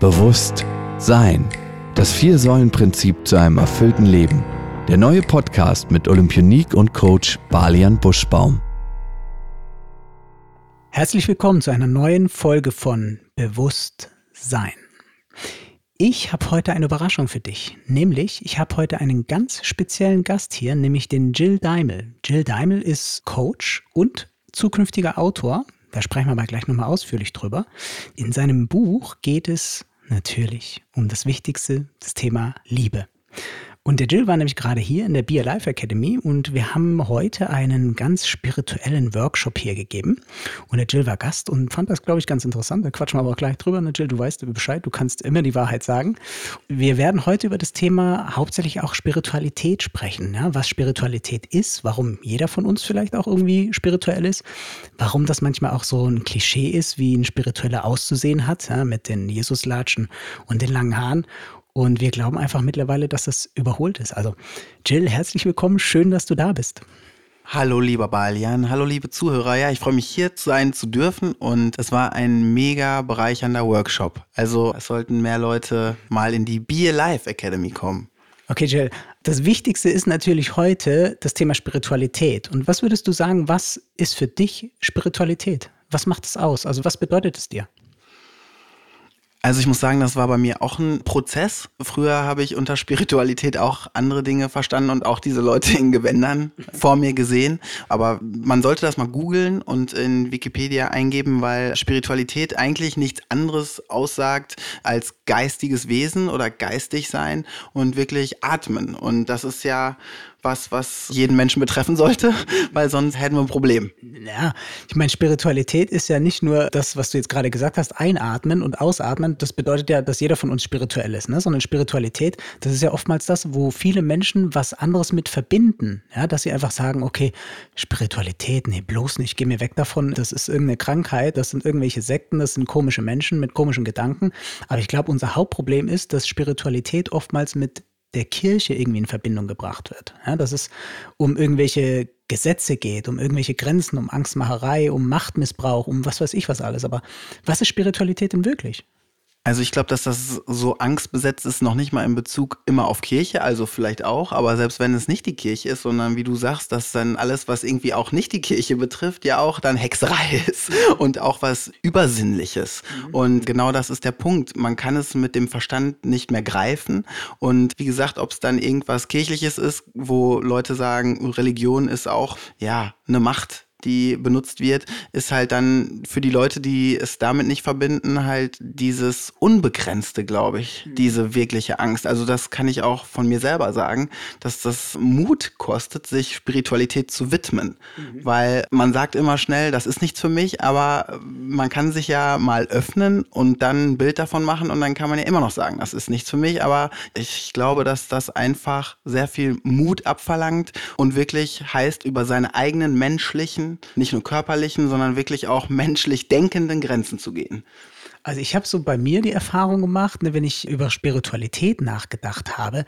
Bewusst sein. Das Vier-Säulen-Prinzip zu einem erfüllten Leben. Der neue Podcast mit Olympionik und Coach Balian Buschbaum. Herzlich willkommen zu einer neuen Folge von Bewusst sein. Ich habe heute eine Überraschung für dich. Nämlich, ich habe heute einen ganz speziellen Gast hier, nämlich den Jill Daimel. Jill Daimel ist Coach und zukünftiger Autor. Da sprechen wir aber gleich nochmal ausführlich drüber. In seinem Buch geht es natürlich um das Wichtigste, das Thema Liebe. Und der Jill war nämlich gerade hier in der Be Alive Academy und wir haben heute einen ganz spirituellen Workshop hier gegeben. Und der Jill war Gast und fand das, glaube ich, ganz interessant. Da quatschen wir aber auch gleich drüber. Ne, Jill, du weißt Bescheid, du kannst immer die Wahrheit sagen. Wir werden heute über das Thema hauptsächlich auch Spiritualität sprechen. Ja? Was Spiritualität ist, warum jeder von uns vielleicht auch irgendwie spirituell ist, warum das manchmal auch so ein Klischee ist, wie ein Spiritueller auszusehen hat, ja? mit den Jesuslatschen und den langen Haaren. Und wir glauben einfach mittlerweile, dass das überholt ist. Also Jill, herzlich willkommen. Schön, dass du da bist. Hallo lieber Balian, hallo liebe Zuhörer. Ja, ich freue mich hier sein zu dürfen und es war ein mega bereichernder Workshop. Also es sollten mehr Leute mal in die Be Alive Academy kommen. Okay, Jill, das Wichtigste ist natürlich heute das Thema Spiritualität. Und was würdest du sagen, was ist für dich Spiritualität? Was macht es aus? Also was bedeutet es dir? Also ich muss sagen, das war bei mir auch ein Prozess. Früher habe ich unter Spiritualität auch andere Dinge verstanden und auch diese Leute in Gewändern vor mir gesehen. Aber man sollte das mal googeln und in Wikipedia eingeben, weil Spiritualität eigentlich nichts anderes aussagt als geistiges Wesen oder geistig sein und wirklich atmen. Und das ist ja was, was jeden Menschen betreffen sollte, weil sonst hätten wir ein Problem. Ja, ich meine, Spiritualität ist ja nicht nur das, was du jetzt gerade gesagt hast, einatmen und ausatmen. Das bedeutet ja, dass jeder von uns spirituell ist, ne? sondern Spiritualität, das ist ja oftmals das, wo viele Menschen was anderes mit verbinden. Ja, dass sie einfach sagen, okay, Spiritualität, nee, bloß nicht, geh mir weg davon. Das ist irgendeine Krankheit, das sind irgendwelche Sekten, das sind komische Menschen mit komischen Gedanken. Aber ich glaube, unser Hauptproblem ist, dass Spiritualität oftmals mit der Kirche irgendwie in Verbindung gebracht wird. Ja, dass es um irgendwelche Gesetze geht, um irgendwelche Grenzen, um Angstmacherei, um Machtmissbrauch, um was weiß ich was alles. Aber was ist Spiritualität denn wirklich? Also ich glaube, dass das so angstbesetzt ist, noch nicht mal in Bezug immer auf Kirche, also vielleicht auch, aber selbst wenn es nicht die Kirche ist, sondern wie du sagst, dass dann alles, was irgendwie auch nicht die Kirche betrifft, ja auch dann Hexerei ist und auch was Übersinnliches. Mhm. Und genau das ist der Punkt. Man kann es mit dem Verstand nicht mehr greifen. Und wie gesagt, ob es dann irgendwas Kirchliches ist, wo Leute sagen, Religion ist auch, ja, eine Macht die benutzt wird, ist halt dann für die Leute, die es damit nicht verbinden, halt dieses Unbegrenzte, glaube ich, mhm. diese wirkliche Angst. Also das kann ich auch von mir selber sagen, dass das Mut kostet, sich Spiritualität zu widmen. Mhm. Weil man sagt immer schnell, das ist nichts für mich, aber man kann sich ja mal öffnen und dann ein Bild davon machen und dann kann man ja immer noch sagen, das ist nichts für mich. Aber ich glaube, dass das einfach sehr viel Mut abverlangt und wirklich heißt, über seine eigenen menschlichen nicht nur körperlichen, sondern wirklich auch menschlich denkenden Grenzen zu gehen. Also ich habe so bei mir die Erfahrung gemacht, ne, wenn ich über Spiritualität nachgedacht habe,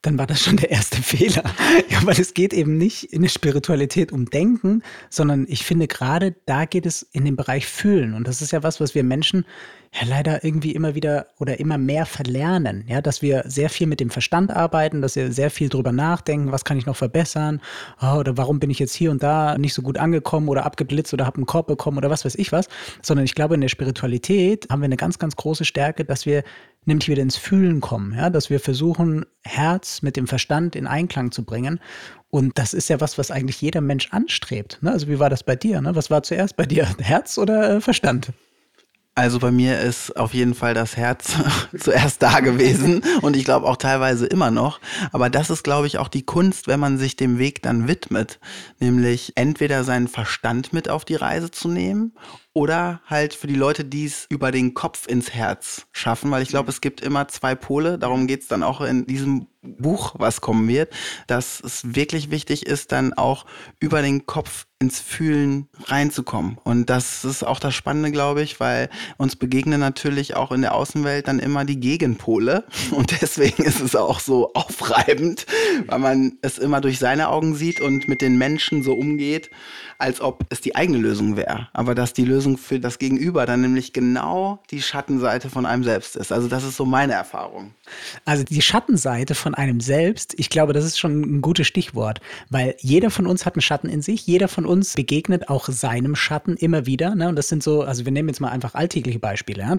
dann war das schon der erste Fehler. Ja, weil es geht eben nicht in der Spiritualität um Denken, sondern ich finde gerade da geht es in den Bereich Fühlen. Und das ist ja was, was wir Menschen ja leider irgendwie immer wieder oder immer mehr verlernen. Ja, dass wir sehr viel mit dem Verstand arbeiten, dass wir sehr viel drüber nachdenken, was kann ich noch verbessern oh, oder warum bin ich jetzt hier und da nicht so gut angekommen oder abgeblitzt oder habe einen Korb bekommen oder was weiß ich was. Sondern ich glaube, in der Spiritualität haben wir eine ganz, ganz große Stärke, dass wir nämlich wieder ins Fühlen kommen, ja, dass wir versuchen, Herz mit dem Verstand in Einklang zu bringen. Und das ist ja was, was eigentlich jeder Mensch anstrebt. Ne? Also wie war das bei dir? Ne? Was war zuerst bei dir? Herz oder äh, Verstand? Also bei mir ist auf jeden Fall das Herz zuerst da gewesen und ich glaube auch teilweise immer noch. Aber das ist, glaube ich, auch die Kunst, wenn man sich dem Weg dann widmet. Nämlich entweder seinen Verstand mit auf die Reise zu nehmen oder halt für die Leute, die es über den Kopf ins Herz schaffen, weil ich glaube, es gibt immer zwei Pole. Darum geht es dann auch in diesem Buch, was kommen wird, dass es wirklich wichtig ist, dann auch über den Kopf ins Fühlen reinzukommen. Und das ist auch das Spannende, glaube ich, weil uns begegnen natürlich auch in der Außenwelt dann immer die Gegenpole. Und deswegen ist es auch so aufreibend, weil man es immer durch seine Augen sieht und mit den Menschen so umgeht, als ob es die eigene Lösung wäre. Aber dass die Lösung Lösung für das Gegenüber dann nämlich genau die Schattenseite von einem selbst ist. Also das ist so meine Erfahrung. Also die Schattenseite von einem selbst, ich glaube, das ist schon ein gutes Stichwort, weil jeder von uns hat einen Schatten in sich, jeder von uns begegnet auch seinem Schatten immer wieder. Ne? Und das sind so, also wir nehmen jetzt mal einfach alltägliche Beispiele, ja?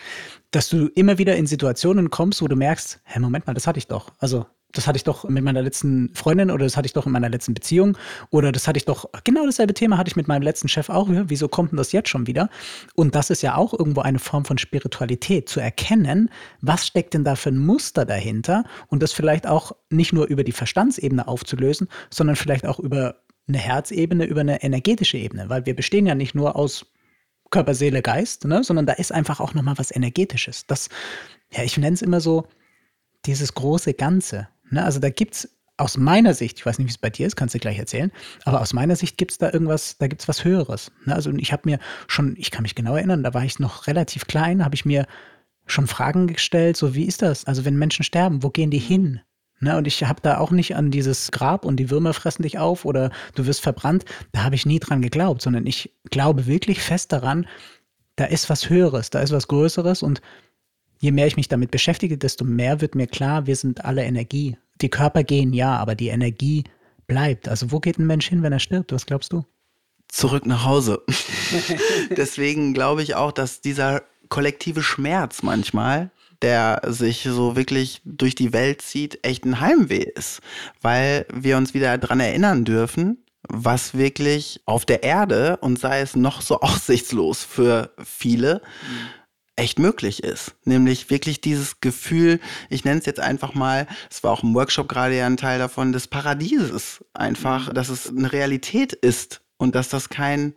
dass du immer wieder in Situationen kommst, wo du merkst, hä, Moment mal, das hatte ich doch. Also das hatte ich doch mit meiner letzten Freundin oder das hatte ich doch in meiner letzten Beziehung oder das hatte ich doch, genau dasselbe Thema hatte ich mit meinem letzten Chef auch. Wieso kommt denn das jetzt schon wieder? Und das ist ja auch irgendwo eine Form von Spiritualität, zu erkennen, was steckt denn da für ein Muster dahinter und das vielleicht auch nicht nur über die Verstandsebene aufzulösen, sondern vielleicht auch über eine Herzebene, über eine energetische Ebene, weil wir bestehen ja nicht nur aus Körper, Seele, Geist, ne, sondern da ist einfach auch nochmal was Energetisches. Das, ja, ich nenne es immer so, dieses große Ganze. Ne? Also da gibt es aus meiner Sicht, ich weiß nicht, wie es bei dir ist, kannst du gleich erzählen, aber aus meiner Sicht gibt es da irgendwas, da gibt es was Höheres. Ne? Also ich habe mir schon, ich kann mich genau erinnern, da war ich noch relativ klein, habe ich mir schon Fragen gestellt, so wie ist das? Also wenn Menschen sterben, wo gehen die hin? Ne? Und ich habe da auch nicht an dieses Grab und die Würmer fressen dich auf oder du wirst verbrannt, da habe ich nie dran geglaubt, sondern ich glaube wirklich fest daran, da ist was Höheres, da ist was Größeres und je mehr ich mich damit beschäftige, desto mehr wird mir klar, wir sind alle Energie. Die Körper gehen ja, aber die Energie bleibt. Also wo geht ein Mensch hin, wenn er stirbt? Was glaubst du? Zurück nach Hause. Deswegen glaube ich auch, dass dieser kollektive Schmerz manchmal, der sich so wirklich durch die Welt zieht, echt ein Heimweh ist, weil wir uns wieder daran erinnern dürfen, was wirklich auf der Erde und sei es noch so aussichtslos für viele, mhm echt möglich ist. Nämlich wirklich dieses Gefühl, ich nenne es jetzt einfach mal, es war auch im Workshop gerade ja ein Teil davon, des Paradieses einfach, mhm. dass es eine Realität ist und dass das kein,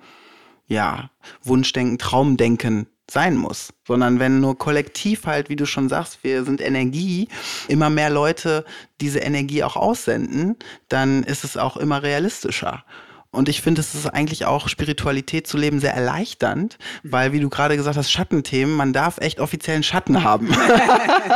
ja, Wunschdenken, Traumdenken sein muss, sondern wenn nur kollektiv halt, wie du schon sagst, wir sind Energie, immer mehr Leute diese Energie auch aussenden, dann ist es auch immer realistischer. Und ich finde, es ist eigentlich auch Spiritualität zu leben sehr erleichternd, weil, wie du gerade gesagt hast, Schattenthemen, man darf echt offiziellen Schatten haben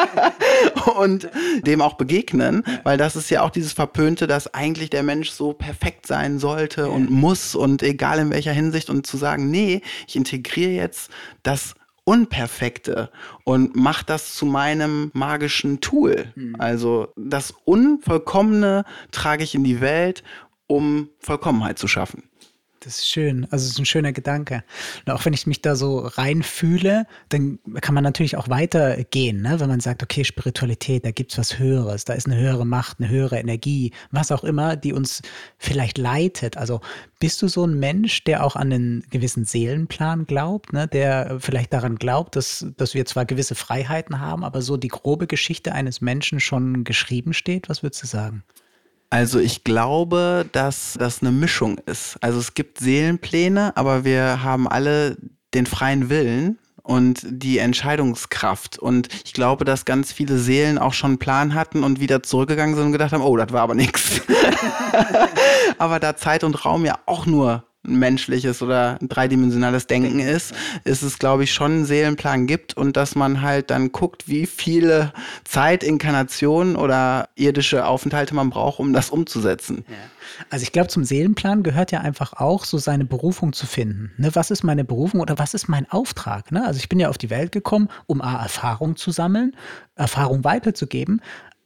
und dem auch begegnen, weil das ist ja auch dieses Verpönte, dass eigentlich der Mensch so perfekt sein sollte und muss und egal in welcher Hinsicht und zu sagen, nee, ich integriere jetzt das Unperfekte und mach das zu meinem magischen Tool. Mhm. Also das Unvollkommene trage ich in die Welt um Vollkommenheit zu schaffen. Das ist schön. Also es ist ein schöner Gedanke. Und auch wenn ich mich da so reinfühle, dann kann man natürlich auch weitergehen, ne? wenn man sagt, okay, Spiritualität, da gibt es was Höheres, da ist eine höhere Macht, eine höhere Energie, was auch immer, die uns vielleicht leitet. Also bist du so ein Mensch, der auch an einen gewissen Seelenplan glaubt, ne? der vielleicht daran glaubt, dass, dass wir zwar gewisse Freiheiten haben, aber so die grobe Geschichte eines Menschen schon geschrieben steht? Was würdest du sagen? Also ich glaube, dass das eine Mischung ist. Also es gibt Seelenpläne, aber wir haben alle den freien Willen und die Entscheidungskraft. Und ich glaube, dass ganz viele Seelen auch schon einen Plan hatten und wieder zurückgegangen sind und gedacht haben, oh, das war aber nichts. aber da Zeit und Raum ja auch nur menschliches oder dreidimensionales Denken ist, ist es, glaube ich, schon einen Seelenplan gibt und dass man halt dann guckt, wie viele Zeit, Inkarnationen oder irdische Aufenthalte man braucht, um das umzusetzen. Ja. Also ich glaube, zum Seelenplan gehört ja einfach auch so seine Berufung zu finden. Ne, was ist meine Berufung oder was ist mein Auftrag? Ne? Also ich bin ja auf die Welt gekommen, um A, Erfahrung zu sammeln, Erfahrung weiterzugeben.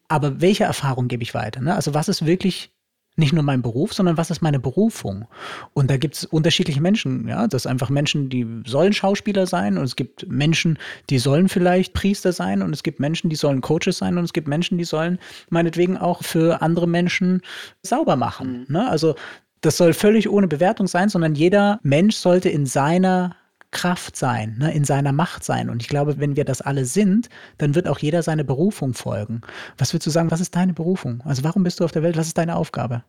Aber welche Erfahrung gebe ich weiter? Ne? Also was ist wirklich nicht nur mein Beruf, sondern was ist meine Berufung? Und da gibt es unterschiedliche Menschen. Ja, das sind einfach Menschen, die sollen Schauspieler sein und es gibt Menschen, die sollen vielleicht Priester sein und es gibt Menschen, die sollen Coaches sein und es gibt Menschen, die sollen meinetwegen auch für andere Menschen sauber machen. Mhm. Ne? Also das soll völlig ohne Bewertung sein, sondern jeder Mensch sollte in seiner Kraft sein, ne, in seiner Macht sein. Und ich glaube, wenn wir das alle sind, dann wird auch jeder seine Berufung folgen. Was würdest du sagen, was ist deine Berufung? Also warum bist du auf der Welt? Was ist deine Aufgabe?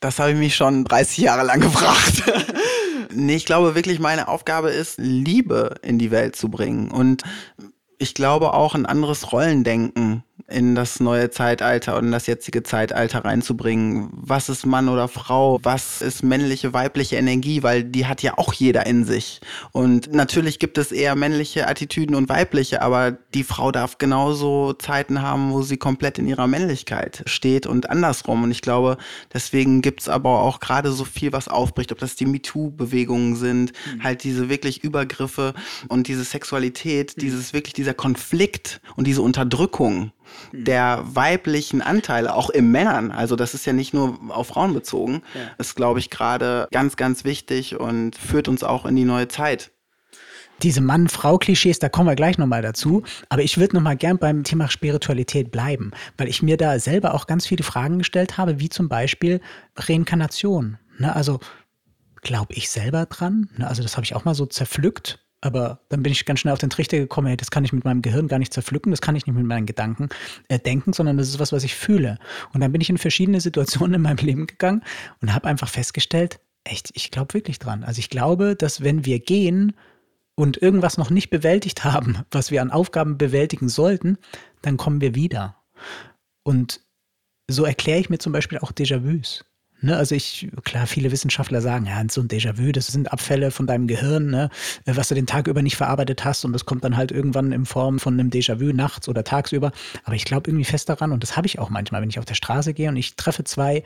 Das habe ich mich schon 30 Jahre lang gefragt. nee, ich glaube wirklich, meine Aufgabe ist, Liebe in die Welt zu bringen. Und ich glaube auch ein anderes Rollendenken in das neue Zeitalter und in das jetzige Zeitalter reinzubringen. Was ist Mann oder Frau? Was ist männliche, weibliche Energie? Weil die hat ja auch jeder in sich. Und natürlich gibt es eher männliche Attitüden und weibliche, aber die Frau darf genauso Zeiten haben, wo sie komplett in ihrer Männlichkeit steht und andersrum. Und ich glaube, deswegen gibt es aber auch gerade so viel, was aufbricht, ob das die MeToo-Bewegungen sind, mhm. halt diese wirklich Übergriffe und diese Sexualität, mhm. dieses wirklich dieser Konflikt und diese Unterdrückung. Der weiblichen Anteile, auch im Männern, also das ist ja nicht nur auf Frauen bezogen, ja. ist, glaube ich, gerade ganz, ganz wichtig und führt uns auch in die neue Zeit diese Mann-Frau-Klischees, da kommen wir gleich nochmal dazu. Aber ich würde nochmal gern beim Thema Spiritualität bleiben, weil ich mir da selber auch ganz viele Fragen gestellt habe, wie zum Beispiel Reinkarnation. Ne? Also glaube ich selber dran? Ne? Also das habe ich auch mal so zerpflückt. Aber dann bin ich ganz schnell auf den Trichter gekommen, hey, das kann ich mit meinem Gehirn gar nicht zerpflücken, das kann ich nicht mit meinen Gedanken äh, denken, sondern das ist was, was ich fühle. Und dann bin ich in verschiedene Situationen in meinem Leben gegangen und habe einfach festgestellt, echt, ich glaube wirklich dran. Also ich glaube, dass wenn wir gehen, und irgendwas noch nicht bewältigt haben, was wir an Aufgaben bewältigen sollten, dann kommen wir wieder. Und so erkläre ich mir zum Beispiel auch Déjà-vus. Ne, also ich, klar, viele Wissenschaftler sagen, ja, so ein Déjà-vu, das sind Abfälle von deinem Gehirn, ne, was du den Tag über nicht verarbeitet hast und das kommt dann halt irgendwann in Form von einem Déjà-vu nachts oder tagsüber. Aber ich glaube irgendwie fest daran und das habe ich auch manchmal, wenn ich auf der Straße gehe und ich treffe zwei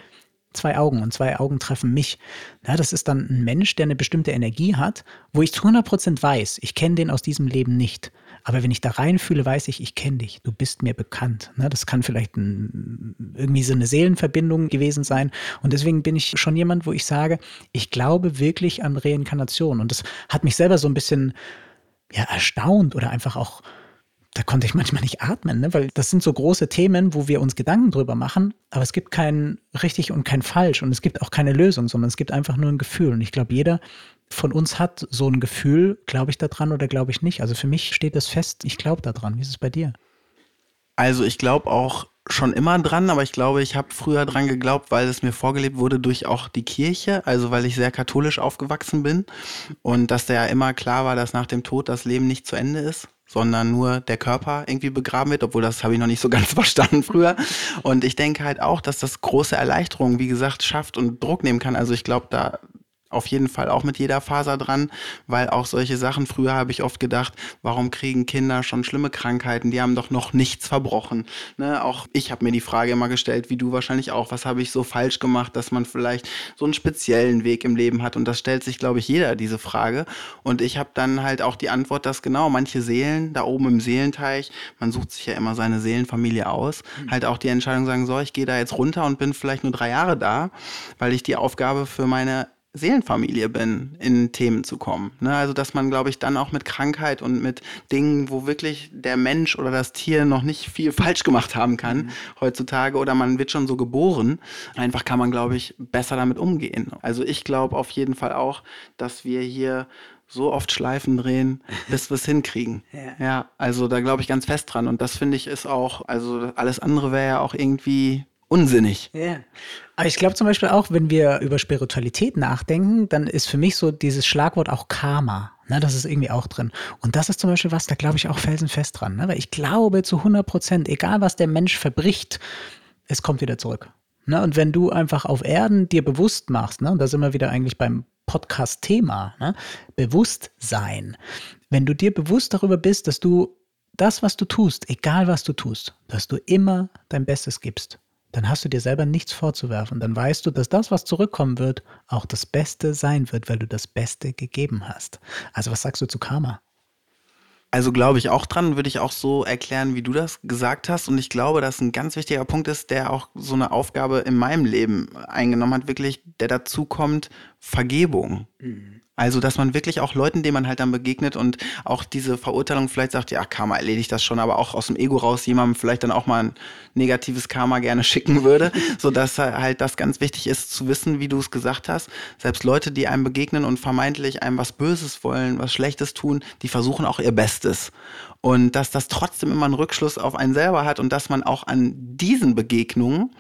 zwei Augen und zwei Augen treffen mich. Ja, das ist dann ein Mensch, der eine bestimmte Energie hat, wo ich zu 100% weiß, ich kenne den aus diesem Leben nicht. Aber wenn ich da reinfühle, weiß ich, ich kenne dich, du bist mir bekannt. Ne, das kann vielleicht ein, irgendwie so eine Seelenverbindung gewesen sein. Und deswegen bin ich schon jemand, wo ich sage, ich glaube wirklich an Reinkarnation. Und das hat mich selber so ein bisschen ja, erstaunt oder einfach auch da konnte ich manchmal nicht atmen, ne? weil das sind so große Themen, wo wir uns Gedanken drüber machen, aber es gibt kein richtig und kein falsch und es gibt auch keine Lösung, sondern es gibt einfach nur ein Gefühl. Und ich glaube, jeder von uns hat so ein Gefühl, glaube ich daran oder glaube ich nicht. Also für mich steht das fest, ich glaube daran. Wie ist es bei dir? Also ich glaube auch schon immer dran, aber ich glaube, ich habe früher dran geglaubt, weil es mir vorgelebt wurde durch auch die Kirche, also weil ich sehr katholisch aufgewachsen bin und dass da ja immer klar war, dass nach dem Tod das Leben nicht zu Ende ist sondern nur der Körper irgendwie begraben wird, obwohl das habe ich noch nicht so ganz verstanden früher. Und ich denke halt auch, dass das große Erleichterungen, wie gesagt, schafft und Druck nehmen kann. Also ich glaube, da auf jeden Fall auch mit jeder Faser dran, weil auch solche Sachen, früher habe ich oft gedacht, warum kriegen Kinder schon schlimme Krankheiten, die haben doch noch nichts verbrochen. Ne? Auch ich habe mir die Frage immer gestellt, wie du wahrscheinlich auch, was habe ich so falsch gemacht, dass man vielleicht so einen speziellen Weg im Leben hat und das stellt sich, glaube ich, jeder diese Frage und ich habe dann halt auch die Antwort, dass genau manche Seelen da oben im Seelenteich, man sucht sich ja immer seine Seelenfamilie aus, mhm. halt auch die Entscheidung sagen, so, ich gehe da jetzt runter und bin vielleicht nur drei Jahre da, weil ich die Aufgabe für meine Seelenfamilie bin, in Themen zu kommen. Ne? Also, dass man, glaube ich, dann auch mit Krankheit und mit Dingen, wo wirklich der Mensch oder das Tier noch nicht viel falsch gemacht haben kann mhm. heutzutage oder man wird schon so geboren, einfach kann man, glaube ich, besser damit umgehen. Also, ich glaube auf jeden Fall auch, dass wir hier so oft Schleifen drehen, bis wir es hinkriegen. Ja. ja, also da glaube ich ganz fest dran. Und das finde ich ist auch, also alles andere wäre ja auch irgendwie unsinnig. Ja. Aber ich glaube zum Beispiel auch, wenn wir über Spiritualität nachdenken, dann ist für mich so dieses Schlagwort auch Karma. Ne, das ist irgendwie auch drin. Und das ist zum Beispiel was, da glaube ich auch felsenfest dran. Ne? Weil ich glaube zu 100 Prozent, egal was der Mensch verbricht, es kommt wieder zurück. Ne? Und wenn du einfach auf Erden dir bewusst machst, ne? und da sind wir wieder eigentlich beim Podcast-Thema, ne? Bewusstsein. Wenn du dir bewusst darüber bist, dass du das, was du tust, egal was du tust, dass du immer dein Bestes gibst dann hast du dir selber nichts vorzuwerfen. Dann weißt du, dass das, was zurückkommen wird, auch das Beste sein wird, weil du das Beste gegeben hast. Also was sagst du zu Karma? Also glaube ich auch dran, würde ich auch so erklären, wie du das gesagt hast. Und ich glaube, dass ein ganz wichtiger Punkt ist, der auch so eine Aufgabe in meinem Leben eingenommen hat, wirklich, der dazu kommt, Vergebung. Mhm. Also, dass man wirklich auch Leuten, denen man halt dann begegnet und auch diese Verurteilung vielleicht sagt, ja, Karma erledigt das schon, aber auch aus dem Ego raus jemandem vielleicht dann auch mal ein negatives Karma gerne schicken würde, so dass halt das ganz wichtig ist zu wissen, wie du es gesagt hast. Selbst Leute, die einem begegnen und vermeintlich einem was Böses wollen, was Schlechtes tun, die versuchen auch ihr Bestes. Und dass das trotzdem immer einen Rückschluss auf einen selber hat und dass man auch an diesen Begegnungen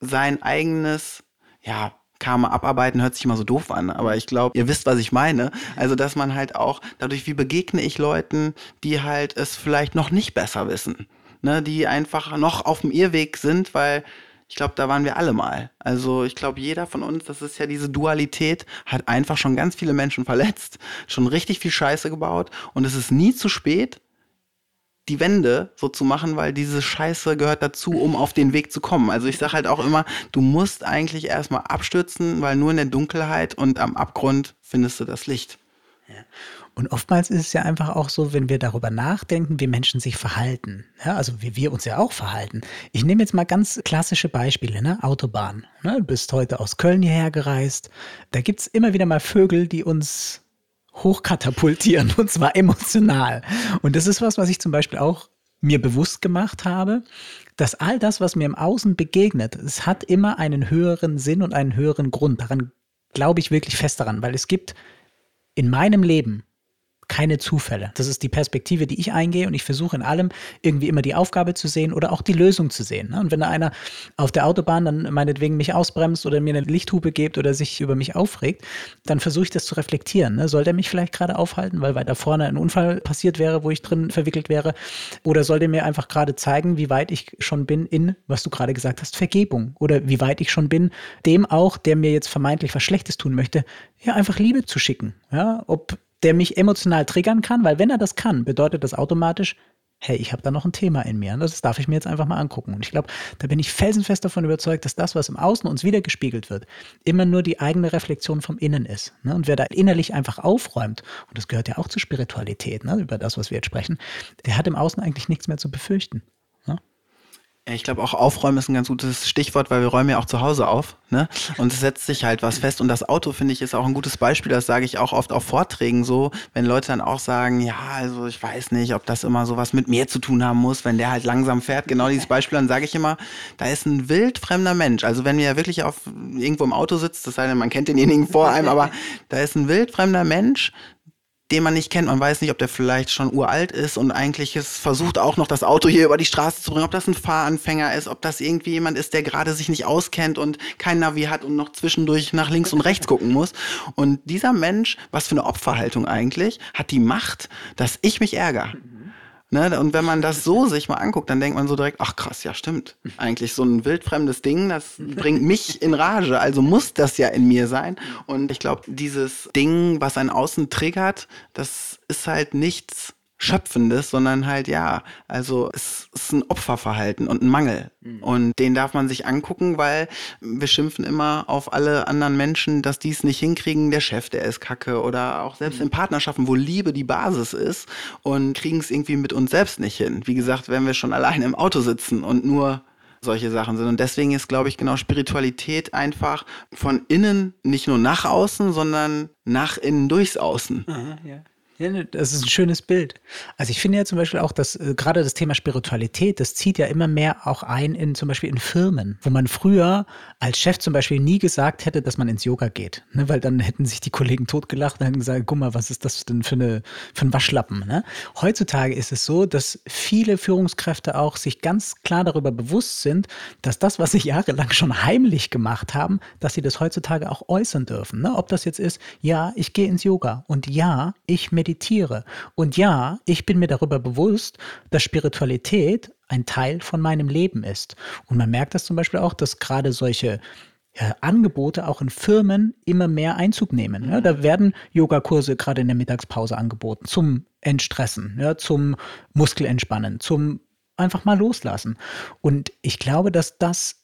sein eigenes, ja, Karma abarbeiten hört sich immer so doof an, aber ich glaube, ihr wisst, was ich meine. Also, dass man halt auch dadurch, wie begegne ich Leuten, die halt es vielleicht noch nicht besser wissen. ne, die einfach noch auf dem Irrweg sind, weil ich glaube, da waren wir alle mal. Also ich glaube, jeder von uns, das ist ja diese Dualität, hat einfach schon ganz viele Menschen verletzt, schon richtig viel Scheiße gebaut und es ist nie zu spät, die Wende so zu machen, weil diese Scheiße gehört dazu, um auf den Weg zu kommen. Also ich sage halt auch immer, du musst eigentlich erstmal abstürzen, weil nur in der Dunkelheit und am Abgrund findest du das Licht. Ja. Und oftmals ist es ja einfach auch so, wenn wir darüber nachdenken, wie Menschen sich verhalten. Ja, also wie wir uns ja auch verhalten. Ich nehme jetzt mal ganz klassische Beispiele, ne? Autobahn. Ne? Du bist heute aus Köln hierher gereist. Da gibt es immer wieder mal Vögel, die uns hochkatapultieren und zwar emotional. Und das ist was, was ich zum Beispiel auch mir bewusst gemacht habe, dass all das, was mir im Außen begegnet, es hat immer einen höheren Sinn und einen höheren Grund. Daran glaube ich wirklich fest daran, weil es gibt in meinem Leben keine Zufälle. Das ist die Perspektive, die ich eingehe und ich versuche in allem irgendwie immer die Aufgabe zu sehen oder auch die Lösung zu sehen. Ne? Und wenn da einer auf der Autobahn dann meinetwegen mich ausbremst oder mir eine Lichthupe gibt oder sich über mich aufregt, dann versuche ich das zu reflektieren. Ne? Soll der mich vielleicht gerade aufhalten, weil weiter vorne ein Unfall passiert wäre, wo ich drin verwickelt wäre? Oder soll der mir einfach gerade zeigen, wie weit ich schon bin in, was du gerade gesagt hast, Vergebung? Oder wie weit ich schon bin, dem auch, der mir jetzt vermeintlich was Schlechtes tun möchte, ja, einfach Liebe zu schicken. Ja, ob der mich emotional triggern kann, weil wenn er das kann, bedeutet das automatisch, hey, ich habe da noch ein Thema in mir. Und das darf ich mir jetzt einfach mal angucken. Und ich glaube, da bin ich felsenfest davon überzeugt, dass das, was im Außen uns wiedergespiegelt wird, immer nur die eigene Reflexion vom Innen ist. Ne? Und wer da innerlich einfach aufräumt, und das gehört ja auch zur Spiritualität, ne? über das, was wir jetzt sprechen, der hat im Außen eigentlich nichts mehr zu befürchten. Ich glaube auch aufräumen ist ein ganz gutes Stichwort, weil wir räumen ja auch zu Hause auf, ne? Und es setzt sich halt was fest. Und das Auto finde ich ist auch ein gutes Beispiel. Das sage ich auch oft auf Vorträgen so, wenn Leute dann auch sagen, ja, also ich weiß nicht, ob das immer so was mit mir zu tun haben muss, wenn der halt langsam fährt. Genau dieses Beispiel, dann sage ich immer, da ist ein wildfremder Mensch. Also wenn ihr wirklich auf irgendwo im Auto sitzt, das sei denn, man kennt denjenigen vor einem, aber da ist ein wildfremder Mensch, den man nicht kennt. Man weiß nicht, ob der vielleicht schon uralt ist und eigentlich ist, versucht auch noch das Auto hier über die Straße zu bringen, ob das ein Fahranfänger ist, ob das irgendwie jemand ist, der gerade sich nicht auskennt und kein Navi hat und noch zwischendurch nach links und rechts gucken muss. Und dieser Mensch, was für eine Opferhaltung eigentlich, hat die Macht, dass ich mich ärgere. Ne? Und wenn man das so sich mal anguckt, dann denkt man so direkt, ach krass, ja stimmt. Eigentlich so ein wildfremdes Ding, das bringt mich in Rage. Also muss das ja in mir sein. Und ich glaube, dieses Ding, was ein Außen triggert, das ist halt nichts Schöpfendes, sondern halt, ja, also es ist ein Opferverhalten und ein Mangel. Mhm. Und den darf man sich angucken, weil wir schimpfen immer auf alle anderen Menschen, dass die es nicht hinkriegen. Der Chef, der ist kacke. Oder auch selbst mhm. in Partnerschaften, wo Liebe die Basis ist und kriegen es irgendwie mit uns selbst nicht hin. Wie gesagt, wenn wir schon alleine im Auto sitzen und nur solche Sachen sind. Und deswegen ist, glaube ich, genau Spiritualität einfach von innen nicht nur nach außen, sondern nach innen durchs Außen. Aha, ja. Ne, das ist ein schönes Bild. Also ich finde ja zum Beispiel auch, dass äh, gerade das Thema Spiritualität, das zieht ja immer mehr auch ein in zum Beispiel in Firmen, wo man früher als Chef zum Beispiel nie gesagt hätte, dass man ins Yoga geht. Ne? Weil dann hätten sich die Kollegen totgelacht und hätten gesagt, guck mal, was ist das denn für, eine, für ein Waschlappen. Ne? Heutzutage ist es so, dass viele Führungskräfte auch sich ganz klar darüber bewusst sind, dass das, was sie jahrelang schon heimlich gemacht haben, dass sie das heutzutage auch äußern dürfen. Ne? Ob das jetzt ist, ja, ich gehe ins Yoga und ja, ich meditiere meditiere. Und ja, ich bin mir darüber bewusst, dass Spiritualität ein Teil von meinem Leben ist. Und man merkt das zum Beispiel auch, dass gerade solche ja, Angebote auch in Firmen immer mehr Einzug nehmen. Ja, da werden Yogakurse gerade in der Mittagspause angeboten zum Entstressen, ja, zum Muskelentspannen, zum einfach mal loslassen. Und ich glaube, dass das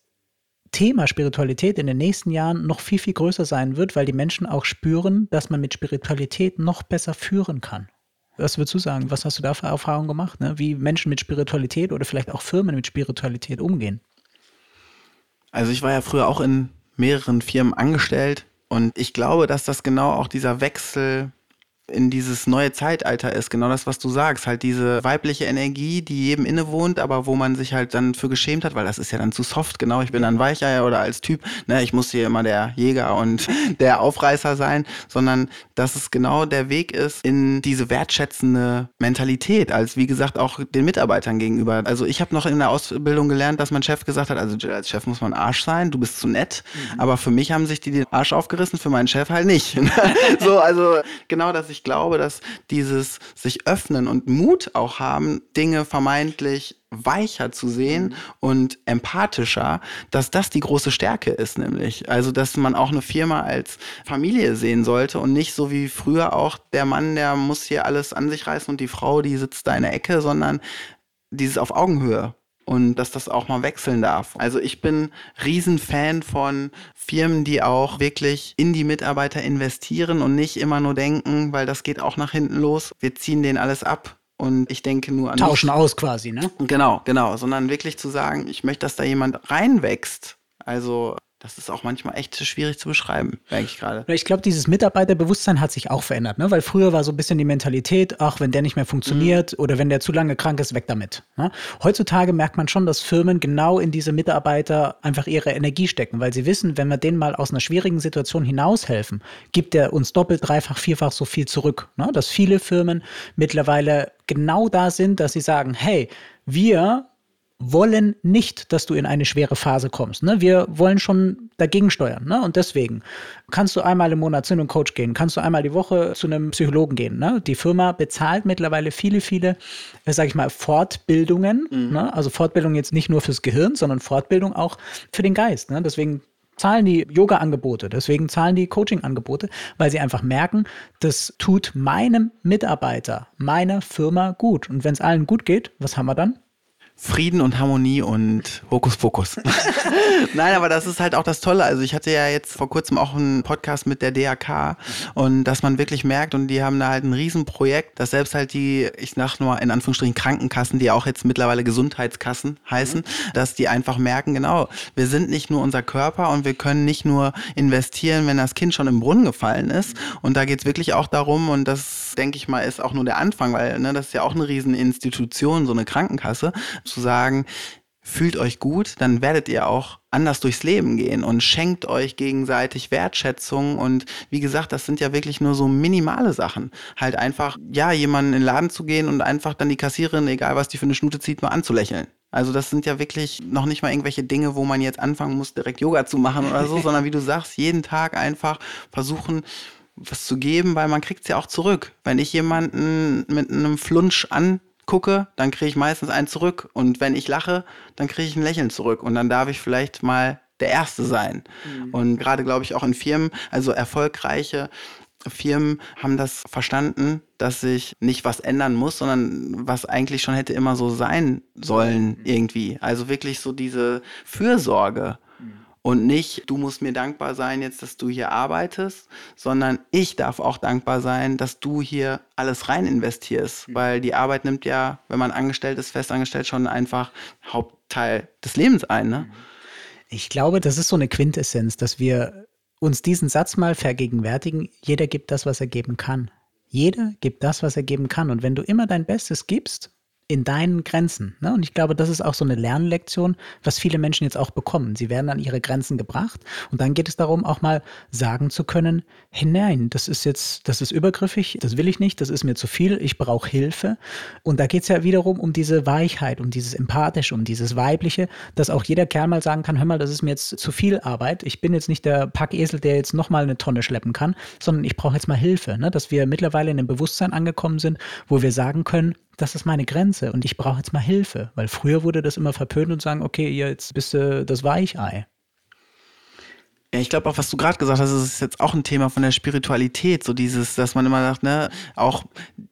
Thema Spiritualität in den nächsten Jahren noch viel, viel größer sein wird, weil die Menschen auch spüren, dass man mit Spiritualität noch besser führen kann. Was würdest du sagen? Was hast du da für Erfahrungen gemacht? Ne? Wie Menschen mit Spiritualität oder vielleicht auch Firmen mit Spiritualität umgehen? Also ich war ja früher auch in mehreren Firmen angestellt und ich glaube, dass das genau auch dieser Wechsel in dieses neue Zeitalter ist. Genau das, was du sagst. Halt diese weibliche Energie, die jedem innewohnt, aber wo man sich halt dann für geschämt hat, weil das ist ja dann zu soft. Genau, ich bin dann Weicheier oder als Typ, ne, ich muss hier immer der Jäger und der Aufreißer sein, sondern dass es genau der Weg ist in diese wertschätzende Mentalität, als wie gesagt auch den Mitarbeitern gegenüber. Also ich habe noch in der Ausbildung gelernt, dass mein Chef gesagt hat, also als Chef muss man Arsch sein, du bist zu nett, mhm. aber für mich haben sich die den Arsch aufgerissen, für meinen Chef halt nicht. so, also genau, dass ich ich glaube, dass dieses sich öffnen und Mut auch haben, Dinge vermeintlich weicher zu sehen mhm. und empathischer, dass das die große Stärke ist, nämlich. Also, dass man auch eine Firma als Familie sehen sollte und nicht so wie früher auch der Mann, der muss hier alles an sich reißen und die Frau, die sitzt da in der Ecke, sondern dieses auf Augenhöhe und dass das auch mal wechseln darf. Also ich bin Riesenfan von Firmen, die auch wirklich in die Mitarbeiter investieren und nicht immer nur denken, weil das geht auch nach hinten los, wir ziehen denen alles ab und ich denke nur an. Tauschen mich. aus quasi, ne? Genau, genau. Sondern wirklich zu sagen, ich möchte, dass da jemand reinwächst. Also das ist auch manchmal echt schwierig zu beschreiben, merke ich gerade. Ich glaube, dieses Mitarbeiterbewusstsein hat sich auch verändert, ne? weil früher war so ein bisschen die Mentalität, ach, wenn der nicht mehr funktioniert mhm. oder wenn der zu lange krank ist, weg damit. Ne? Heutzutage merkt man schon, dass Firmen genau in diese Mitarbeiter einfach ihre Energie stecken, weil sie wissen, wenn wir denen mal aus einer schwierigen Situation hinaushelfen, gibt er uns doppelt, dreifach, vierfach so viel zurück. Ne? Dass viele Firmen mittlerweile genau da sind, dass sie sagen, hey, wir wollen nicht, dass du in eine schwere Phase kommst. Ne? Wir wollen schon dagegen steuern. Ne? Und deswegen kannst du einmal im Monat zu einem Coach gehen, kannst du einmal die Woche zu einem Psychologen gehen. Ne? Die Firma bezahlt mittlerweile viele, viele, äh, sag ich mal, Fortbildungen. Mhm. Ne? Also Fortbildung jetzt nicht nur fürs Gehirn, sondern Fortbildung auch für den Geist. Ne? Deswegen zahlen die Yoga-Angebote, deswegen zahlen die Coaching-Angebote, weil sie einfach merken, das tut meinem Mitarbeiter, meiner Firma gut. Und wenn es allen gut geht, was haben wir dann? Frieden und Harmonie und Hokuspokus. Nein, aber das ist halt auch das Tolle. Also ich hatte ja jetzt vor kurzem auch einen Podcast mit der DAK und dass man wirklich merkt und die haben da halt ein Riesenprojekt, dass selbst halt die, ich sag nur in Anführungsstrichen Krankenkassen, die auch jetzt mittlerweile Gesundheitskassen heißen, mhm. dass die einfach merken, genau, wir sind nicht nur unser Körper und wir können nicht nur investieren, wenn das Kind schon im Brunnen gefallen ist. Und da geht es wirklich auch darum und das, denke ich mal, ist auch nur der Anfang, weil ne, das ist ja auch eine Rieseninstitution, so eine Krankenkasse zu sagen, fühlt euch gut, dann werdet ihr auch anders durchs Leben gehen und schenkt euch gegenseitig Wertschätzung und wie gesagt, das sind ja wirklich nur so minimale Sachen. Halt einfach, ja, jemanden in den Laden zu gehen und einfach dann die Kassiererin, egal was die für eine Schnute zieht, mal anzulächeln. Also das sind ja wirklich noch nicht mal irgendwelche Dinge, wo man jetzt anfangen muss, direkt Yoga zu machen oder so, sondern wie du sagst, jeden Tag einfach versuchen, was zu geben, weil man kriegt es ja auch zurück. Wenn ich jemanden mit einem Flunsch an gucke, dann kriege ich meistens einen zurück. Und wenn ich lache, dann kriege ich ein Lächeln zurück. Und dann darf ich vielleicht mal der Erste sein. Mhm. Und gerade, glaube ich, auch in Firmen, also erfolgreiche Firmen haben das verstanden, dass sich nicht was ändern muss, sondern was eigentlich schon hätte immer so sein sollen mhm. irgendwie. Also wirklich so diese Fürsorge. Und nicht, du musst mir dankbar sein jetzt, dass du hier arbeitest, sondern ich darf auch dankbar sein, dass du hier alles rein investierst. Mhm. Weil die Arbeit nimmt ja, wenn man angestellt ist, festangestellt, schon einfach Hauptteil des Lebens ein. Ne? Mhm. Ich glaube, das ist so eine Quintessenz, dass wir uns diesen Satz mal vergegenwärtigen, jeder gibt das, was er geben kann. Jeder gibt das, was er geben kann. Und wenn du immer dein Bestes gibst in deinen Grenzen. Ne? Und ich glaube, das ist auch so eine Lernlektion, was viele Menschen jetzt auch bekommen. Sie werden an ihre Grenzen gebracht und dann geht es darum, auch mal sagen zu können, hinein, das ist jetzt, das ist übergriffig, das will ich nicht, das ist mir zu viel, ich brauche Hilfe. Und da geht es ja wiederum um diese Weichheit, um dieses Empathische, um dieses Weibliche, dass auch jeder Kerl mal sagen kann, hör mal, das ist mir jetzt zu viel Arbeit, ich bin jetzt nicht der Packesel, der jetzt nochmal eine Tonne schleppen kann, sondern ich brauche jetzt mal Hilfe. Ne? Dass wir mittlerweile in einem Bewusstsein angekommen sind, wo wir sagen können, das ist meine Grenze und ich brauche jetzt mal Hilfe. Weil früher wurde das immer verpönt und sagen, okay, jetzt bist du das Weichei. Ja, ich glaube auch, was du gerade gesagt hast, ist jetzt auch ein Thema von der Spiritualität, so dieses, dass man immer sagt, ne, auch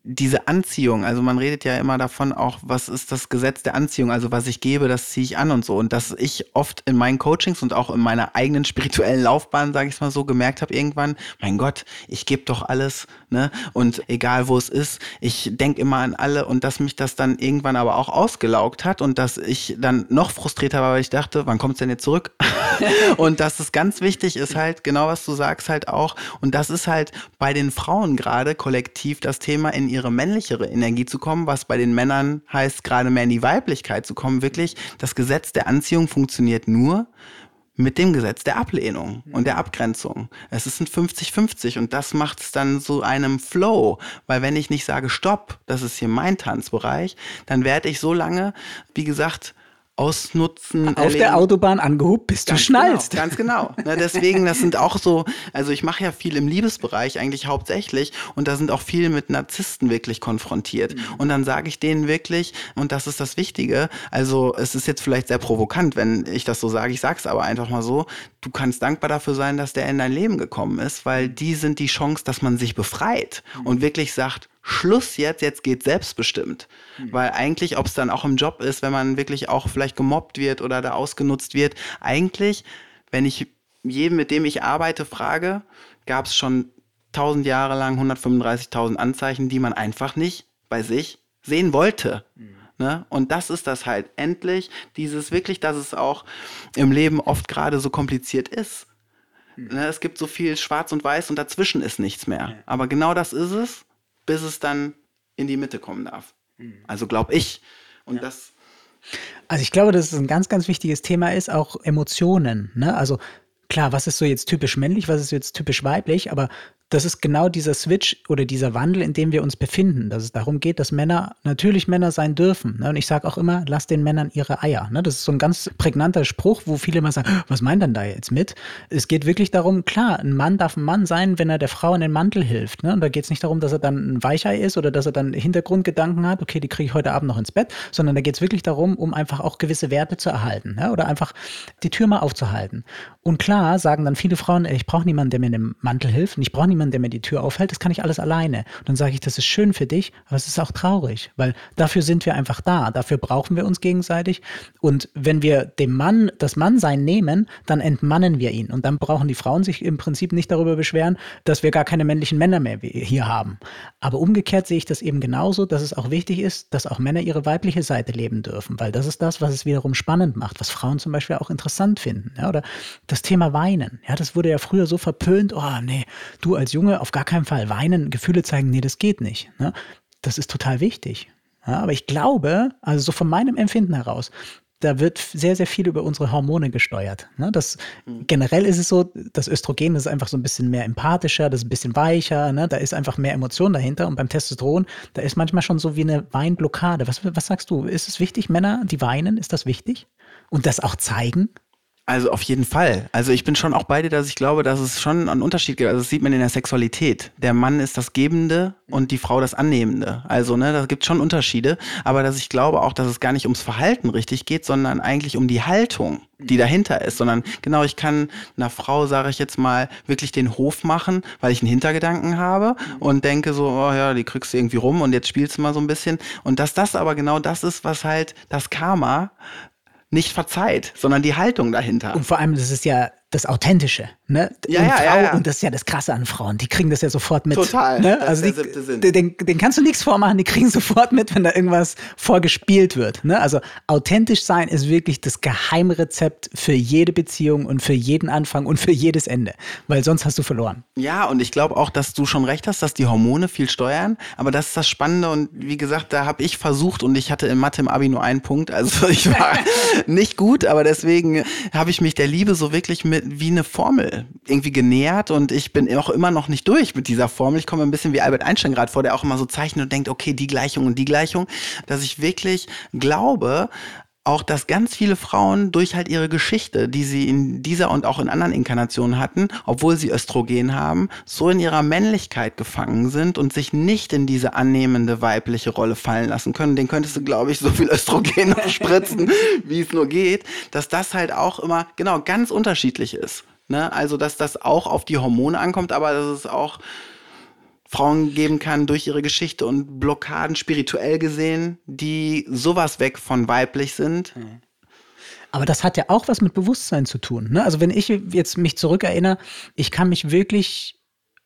diese Anziehung, also man redet ja immer davon auch, was ist das Gesetz der Anziehung, also was ich gebe, das ziehe ich an und so und dass ich oft in meinen Coachings und auch in meiner eigenen spirituellen Laufbahn, sage ich mal so, gemerkt habe irgendwann, mein Gott, ich gebe doch alles, ne, und egal wo es ist, ich denke immer an alle und dass mich das dann irgendwann aber auch ausgelaugt hat und dass ich dann noch frustrierter war, weil ich dachte, wann kommt es denn jetzt zurück? und dass es ganz wichtig ist halt, genau was du sagst halt auch. Und das ist halt bei den Frauen gerade kollektiv das Thema, in ihre männlichere Energie zu kommen, was bei den Männern heißt, gerade mehr in die Weiblichkeit zu kommen. Wirklich, das Gesetz der Anziehung funktioniert nur, mit dem Gesetz der Ablehnung und der Abgrenzung. Es ist ein 50-50 und das macht es dann so einem Flow, weil wenn ich nicht sage, stopp, das ist hier mein Tanzbereich, dann werde ich so lange, wie gesagt, ausnutzen. Auf erleben. der Autobahn angehobt, bis ganz du schnallst. Genau, ganz genau. Ne, deswegen, das sind auch so, also ich mache ja viel im Liebesbereich eigentlich hauptsächlich und da sind auch viele mit Narzissten wirklich konfrontiert. Mhm. Und dann sage ich denen wirklich, und das ist das Wichtige, also es ist jetzt vielleicht sehr provokant, wenn ich das so sage, ich sage es aber einfach mal so, du kannst dankbar dafür sein, dass der in dein Leben gekommen ist, weil die sind die Chance, dass man sich befreit mhm. und wirklich sagt, Schluss jetzt, jetzt geht selbstbestimmt. Mhm. Weil eigentlich, ob es dann auch im Job ist, wenn man wirklich auch vielleicht gemobbt wird oder da ausgenutzt wird, eigentlich, wenn ich jedem, mit dem ich arbeite, frage, gab es schon tausend Jahre lang 135.000 Anzeichen, die man einfach nicht bei sich sehen wollte. Mhm. Ne? Und das ist das halt. Endlich dieses wirklich, dass es auch im Leben oft gerade so kompliziert ist. Mhm. Ne? Es gibt so viel Schwarz und Weiß und dazwischen ist nichts mehr. Ja. Aber genau das ist es bis es dann in die Mitte kommen darf. Mhm. Also glaube ich. Und ja. das. Also ich glaube, dass es ein ganz, ganz wichtiges Thema ist, auch Emotionen. Ne? Also klar, was ist so jetzt typisch männlich, was ist jetzt typisch weiblich, aber das ist genau dieser Switch oder dieser Wandel, in dem wir uns befinden. Dass es darum geht, dass Männer natürlich Männer sein dürfen. Ne? Und ich sage auch immer, lass den Männern ihre Eier. Ne? Das ist so ein ganz prägnanter Spruch, wo viele immer sagen, was meint denn da jetzt mit? Es geht wirklich darum, klar, ein Mann darf ein Mann sein, wenn er der Frau in den Mantel hilft. Ne? Und da geht es nicht darum, dass er dann ein Weichei ist oder dass er dann Hintergrundgedanken hat, okay, die kriege ich heute Abend noch ins Bett, sondern da geht es wirklich darum, um einfach auch gewisse Werte zu erhalten ne? oder einfach die Tür mal aufzuhalten. Und klar sagen dann viele Frauen, ich brauche niemanden, der mir in den Mantel hilft und ich brauche niemanden, niemand, der mir die Tür aufhält, das kann ich alles alleine. Und dann sage ich, das ist schön für dich, aber es ist auch traurig, weil dafür sind wir einfach da, dafür brauchen wir uns gegenseitig. Und wenn wir dem Mann das Mannsein nehmen, dann entmannen wir ihn. Und dann brauchen die Frauen sich im Prinzip nicht darüber beschweren, dass wir gar keine männlichen Männer mehr hier haben. Aber umgekehrt sehe ich das eben genauso, dass es auch wichtig ist, dass auch Männer ihre weibliche Seite leben dürfen, weil das ist das, was es wiederum spannend macht, was Frauen zum Beispiel auch interessant finden. Ja, oder das Thema Weinen. Ja, das wurde ja früher so verpönt, oh nee, du als Junge auf gar keinen Fall weinen, Gefühle zeigen, nee, das geht nicht. Ne? Das ist total wichtig. Ja, aber ich glaube, also so von meinem Empfinden heraus, da wird sehr, sehr viel über unsere Hormone gesteuert. Ne? Das, mhm. generell ist es so, das Östrogen ist einfach so ein bisschen mehr empathischer, das ist ein bisschen weicher, ne? da ist einfach mehr Emotion dahinter. Und beim Testosteron, da ist manchmal schon so wie eine Weinblockade. Was, was sagst du? Ist es wichtig, Männer, die weinen, ist das wichtig? Und das auch zeigen? Also auf jeden Fall. Also ich bin schon auch bei dir, dass ich glaube, dass es schon einen Unterschied gibt. Also das sieht man in der Sexualität. Der Mann ist das Gebende und die Frau das Annehmende. Also ne, da gibt schon Unterschiede. Aber dass ich glaube auch, dass es gar nicht ums Verhalten richtig geht, sondern eigentlich um die Haltung, die dahinter ist. Sondern genau, ich kann einer Frau, sage ich jetzt mal, wirklich den Hof machen, weil ich einen Hintergedanken habe und denke so, oh ja, die kriegst du irgendwie rum und jetzt spielst du mal so ein bisschen. Und dass das aber genau das ist, was halt das Karma nicht verzeiht, sondern die Haltung dahinter. Und vor allem, das ist ja das Authentische. Ne? Ja, ja, Frau, ja, Und das ist ja das Krasse an Frauen. Die kriegen das ja sofort mit. Total. Ne? Also die, den, den, kannst du nichts vormachen, die kriegen sofort mit, wenn da irgendwas vorgespielt wird. Ne? Also authentisch sein ist wirklich das Geheimrezept für jede Beziehung und für jeden Anfang und für jedes Ende. Weil sonst hast du verloren. Ja, und ich glaube auch, dass du schon recht hast, dass die Hormone viel steuern. Aber das ist das Spannende. Und wie gesagt, da habe ich versucht und ich hatte in Mathe im Abi nur einen Punkt. Also ich war nicht gut, aber deswegen habe ich mich der Liebe so wirklich mit wie eine Formel irgendwie genähert und ich bin auch immer noch nicht durch mit dieser Formel. Ich komme ein bisschen wie Albert Einstein gerade vor, der auch immer so zeichnet und denkt, okay, die Gleichung und die Gleichung, dass ich wirklich glaube, auch, dass ganz viele Frauen durch halt ihre Geschichte, die sie in dieser und auch in anderen Inkarnationen hatten, obwohl sie Östrogen haben, so in ihrer Männlichkeit gefangen sind und sich nicht in diese annehmende weibliche Rolle fallen lassen können. Den könntest du, glaube ich, so viel Östrogen noch spritzen, wie es nur geht, dass das halt auch immer, genau, ganz unterschiedlich ist. Ne? Also, dass das auch auf die Hormone ankommt, aber dass es auch Frauen geben kann durch ihre Geschichte und Blockaden spirituell gesehen, die sowas weg von weiblich sind. Mhm. Aber das hat ja auch was mit Bewusstsein zu tun. Ne? Also wenn ich jetzt mich zurückerinnere, ich kann mich wirklich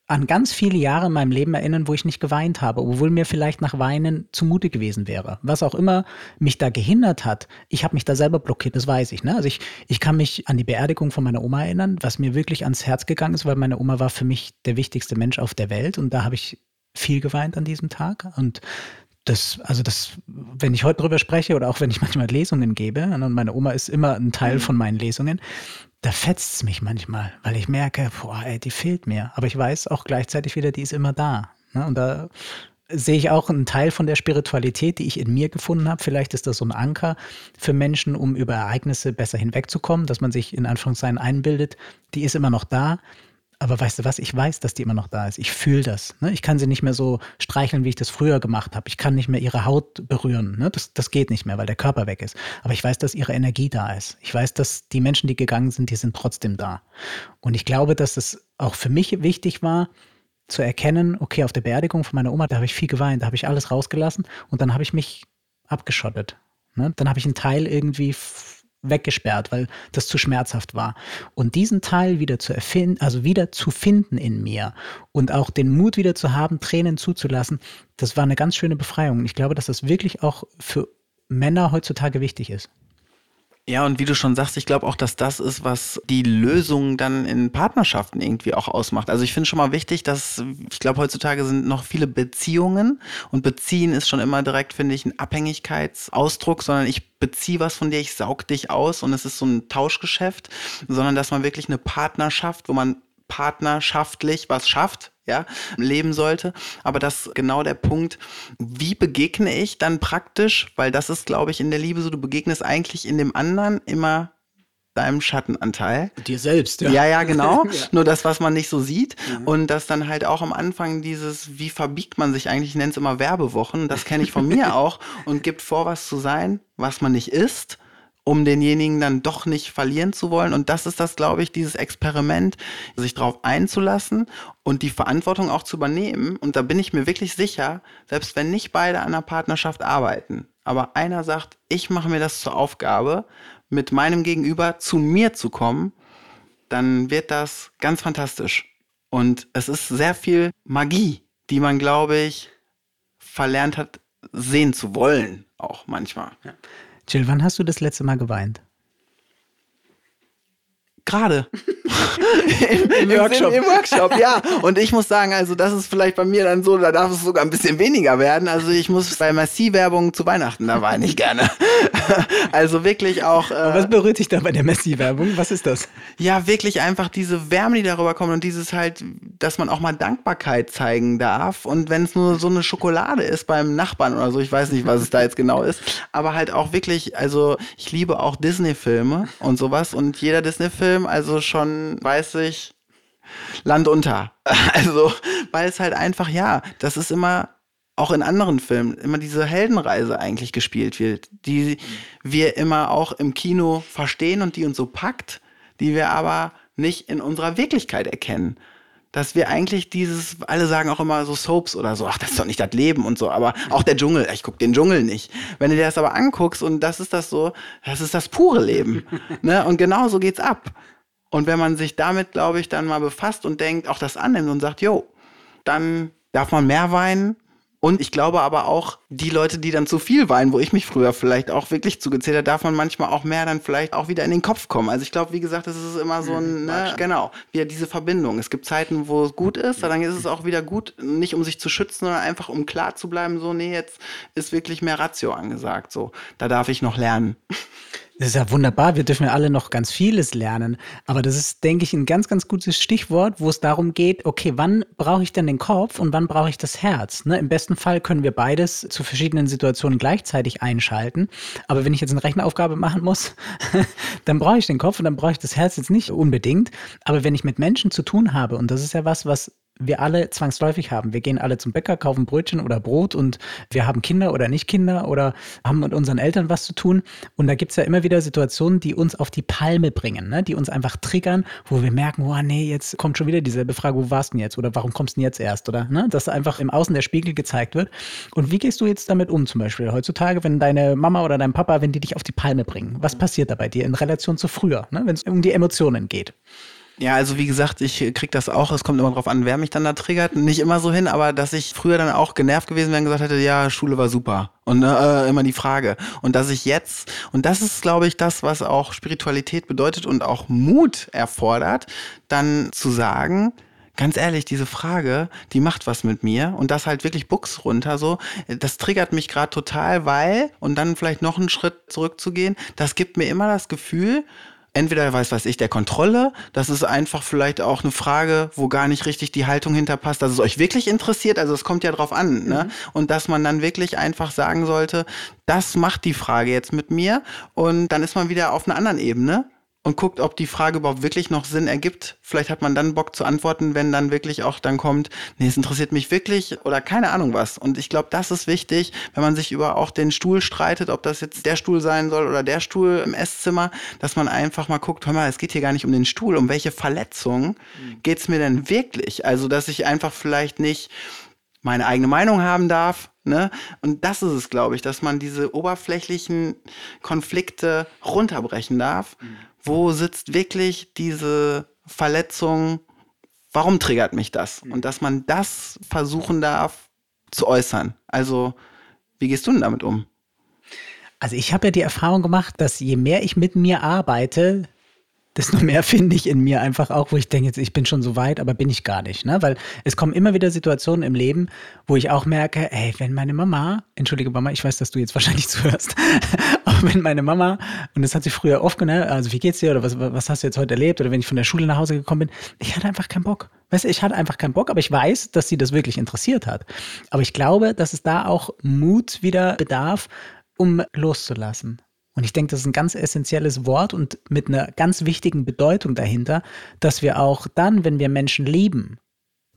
an ganz viele Jahre in meinem Leben erinnern, wo ich nicht geweint habe, obwohl mir vielleicht nach Weinen zumute gewesen wäre. Was auch immer mich da gehindert hat, ich habe mich da selber blockiert, das weiß ich. Ne? Also ich, ich kann mich an die Beerdigung von meiner Oma erinnern, was mir wirklich ans Herz gegangen ist, weil meine Oma war für mich der wichtigste Mensch auf der Welt und da habe ich viel geweint an diesem Tag und das, also das, wenn ich heute drüber spreche oder auch wenn ich manchmal Lesungen gebe, und meine Oma ist immer ein Teil mhm. von meinen Lesungen, da fetzt es mich manchmal, weil ich merke, boah, ey, die fehlt mir. Aber ich weiß auch gleichzeitig wieder, die ist immer da. Ne? Und da sehe ich auch einen Teil von der Spiritualität, die ich in mir gefunden habe. Vielleicht ist das so ein Anker für Menschen, um über Ereignisse besser hinwegzukommen, dass man sich in Anführungszeichen einbildet, die ist immer noch da. Aber weißt du was, ich weiß, dass die immer noch da ist. Ich fühle das. Ne? Ich kann sie nicht mehr so streicheln, wie ich das früher gemacht habe. Ich kann nicht mehr ihre Haut berühren. Ne? Das, das geht nicht mehr, weil der Körper weg ist. Aber ich weiß, dass ihre Energie da ist. Ich weiß, dass die Menschen, die gegangen sind, die sind trotzdem da. Und ich glaube, dass es auch für mich wichtig war, zu erkennen, okay, auf der Beerdigung von meiner Oma, da habe ich viel geweint, da habe ich alles rausgelassen und dann habe ich mich abgeschottet. Ne? Dann habe ich einen Teil irgendwie weggesperrt, weil das zu schmerzhaft war. Und diesen Teil wieder zu erfinden, also wieder zu finden in mir und auch den Mut wieder zu haben, Tränen zuzulassen, das war eine ganz schöne Befreiung. Und ich glaube, dass das wirklich auch für Männer heutzutage wichtig ist. Ja, und wie du schon sagst, ich glaube auch, dass das ist, was die Lösung dann in Partnerschaften irgendwie auch ausmacht. Also ich finde schon mal wichtig, dass ich glaube, heutzutage sind noch viele Beziehungen und beziehen ist schon immer direkt, finde ich, ein Abhängigkeitsausdruck, sondern ich beziehe was von dir, ich saug dich aus und es ist so ein Tauschgeschäft, sondern dass man wirklich eine Partnerschaft, wo man partnerschaftlich was schafft, ja, leben sollte. Aber das ist genau der Punkt, wie begegne ich dann praktisch, weil das ist, glaube ich, in der Liebe so, du begegnest eigentlich in dem anderen immer deinem Schattenanteil. Dir selbst, ja. Ja, ja, genau. ja. Nur das, was man nicht so sieht. Mhm. Und das dann halt auch am Anfang dieses, wie verbiegt man sich eigentlich, ich nenne es immer Werbewochen, das kenne ich von mir auch und gibt vor, was zu sein, was man nicht ist um denjenigen dann doch nicht verlieren zu wollen. Und das ist das, glaube ich, dieses Experiment, sich darauf einzulassen und die Verantwortung auch zu übernehmen. Und da bin ich mir wirklich sicher, selbst wenn nicht beide an einer Partnerschaft arbeiten, aber einer sagt, ich mache mir das zur Aufgabe, mit meinem Gegenüber zu mir zu kommen, dann wird das ganz fantastisch. Und es ist sehr viel Magie, die man, glaube ich, verlernt hat, sehen zu wollen, auch manchmal. Ja. Jill, wann hast du das letzte Mal geweint? Gerade. Im, Im, Workshop. Im, Im, Workshop, ja. Und ich muss sagen, also das ist vielleicht bei mir dann so, da darf es sogar ein bisschen weniger werden. Also ich muss bei Messi-Werbung zu Weihnachten, da weine ich gerne. also wirklich auch. Äh, was berührt dich da bei der Messi-Werbung? Was ist das? Ja, wirklich einfach diese Wärme, die darüber kommt und dieses halt, dass man auch mal Dankbarkeit zeigen darf. Und wenn es nur so eine Schokolade ist beim Nachbarn oder so, ich weiß nicht, was es da jetzt genau ist, aber halt auch wirklich, also ich liebe auch Disney-Filme und sowas und jeder Disney-Film, also schon weiß ich, Land unter. Also, weil es halt einfach, ja, das ist immer auch in anderen Filmen immer diese Heldenreise eigentlich gespielt wird, die wir immer auch im Kino verstehen und die uns so packt, die wir aber nicht in unserer Wirklichkeit erkennen. Dass wir eigentlich dieses, alle sagen auch immer so Soaps oder so, ach, das ist doch nicht das Leben und so, aber auch der Dschungel, ich guck den Dschungel nicht. Wenn du dir das aber anguckst und das ist das so, das ist das pure Leben. ne? Und genau so geht's ab. Und wenn man sich damit, glaube ich, dann mal befasst und denkt, auch das annimmt und sagt, jo, dann darf man mehr weinen, und ich glaube aber auch, die Leute, die dann zu viel weinen, wo ich mich früher vielleicht auch wirklich zugezählt habe, darf man manchmal auch mehr dann vielleicht auch wieder in den Kopf kommen. Also ich glaube, wie gesagt, das ist immer so ein, mhm, ne, genau, wieder diese Verbindung. Es gibt Zeiten, wo es gut ist, dann ist es auch wieder gut, nicht um sich zu schützen, sondern einfach um klar zu bleiben, so, nee, jetzt ist wirklich mehr Ratio angesagt, so. Da darf ich noch lernen. Das ist ja wunderbar. Wir dürfen ja alle noch ganz vieles lernen. Aber das ist, denke ich, ein ganz, ganz gutes Stichwort, wo es darum geht, okay, wann brauche ich denn den Kopf und wann brauche ich das Herz? Ne? Im besten Fall können wir beides zu verschiedenen Situationen gleichzeitig einschalten. Aber wenn ich jetzt eine Rechenaufgabe machen muss, dann brauche ich den Kopf und dann brauche ich das Herz jetzt nicht unbedingt. Aber wenn ich mit Menschen zu tun habe, und das ist ja was, was wir alle zwangsläufig haben. Wir gehen alle zum Bäcker, kaufen Brötchen oder Brot und wir haben Kinder oder nicht Kinder oder haben mit unseren Eltern was zu tun. Und da gibt es ja immer wieder Situationen, die uns auf die Palme bringen, ne? die uns einfach triggern, wo wir merken, oh nee, jetzt kommt schon wieder dieselbe Frage, wo warst du denn jetzt oder warum kommst du denn jetzt erst oder ne? dass einfach im Außen der Spiegel gezeigt wird. Und wie gehst du jetzt damit um zum Beispiel heutzutage, wenn deine Mama oder dein Papa, wenn die dich auf die Palme bringen? Was passiert da bei dir in Relation zu früher, ne? wenn es um die Emotionen geht? Ja, also wie gesagt, ich krieg das auch. Es kommt immer drauf an, wer mich dann da triggert. Nicht immer so hin, aber dass ich früher dann auch genervt gewesen wäre und gesagt hätte, ja, Schule war super. Und äh, immer die Frage. Und dass ich jetzt, und das ist, glaube ich, das, was auch Spiritualität bedeutet und auch Mut erfordert, dann zu sagen, ganz ehrlich, diese Frage, die macht was mit mir und das halt wirklich Buchs runter so, das triggert mich gerade total, weil und dann vielleicht noch einen Schritt zurückzugehen, das gibt mir immer das Gefühl, entweder weiß weiß ich der Kontrolle, das ist einfach vielleicht auch eine Frage, wo gar nicht richtig die Haltung hinterpasst, dass es euch wirklich interessiert, also es kommt ja drauf an, ne? Mhm. Und dass man dann wirklich einfach sagen sollte, das macht die Frage jetzt mit mir und dann ist man wieder auf einer anderen Ebene und guckt, ob die Frage überhaupt wirklich noch Sinn ergibt. Vielleicht hat man dann Bock zu antworten, wenn dann wirklich auch dann kommt, nee, es interessiert mich wirklich oder keine Ahnung was. Und ich glaube, das ist wichtig, wenn man sich über auch den Stuhl streitet, ob das jetzt der Stuhl sein soll oder der Stuhl im Esszimmer, dass man einfach mal guckt, hör mal, es geht hier gar nicht um den Stuhl, um welche Verletzung geht's mir denn wirklich? Also, dass ich einfach vielleicht nicht meine eigene Meinung haben darf, Ne? Und das ist es, glaube ich, dass man diese oberflächlichen Konflikte runterbrechen darf. Mhm wo sitzt wirklich diese Verletzung, warum triggert mich das? Mhm. Und dass man das versuchen darf zu äußern. Also, wie gehst du denn damit um? Also ich habe ja die Erfahrung gemacht, dass je mehr ich mit mir arbeite, desto mehr finde ich in mir einfach auch, wo ich denke, jetzt ich bin schon so weit, aber bin ich gar nicht. Ne? Weil es kommen immer wieder Situationen im Leben, wo ich auch merke, ey, wenn meine Mama, entschuldige Mama, ich weiß, dass du jetzt wahrscheinlich zuhörst, aber wenn meine Mama, und das hat sie früher oft genannt, also wie geht's dir oder was, was hast du jetzt heute erlebt oder wenn ich von der Schule nach Hause gekommen bin, ich hatte einfach keinen Bock. Weißt du, ich hatte einfach keinen Bock, aber ich weiß, dass sie das wirklich interessiert hat. Aber ich glaube, dass es da auch Mut wieder bedarf, um loszulassen. Und ich denke, das ist ein ganz essentielles Wort und mit einer ganz wichtigen Bedeutung dahinter, dass wir auch dann, wenn wir Menschen lieben,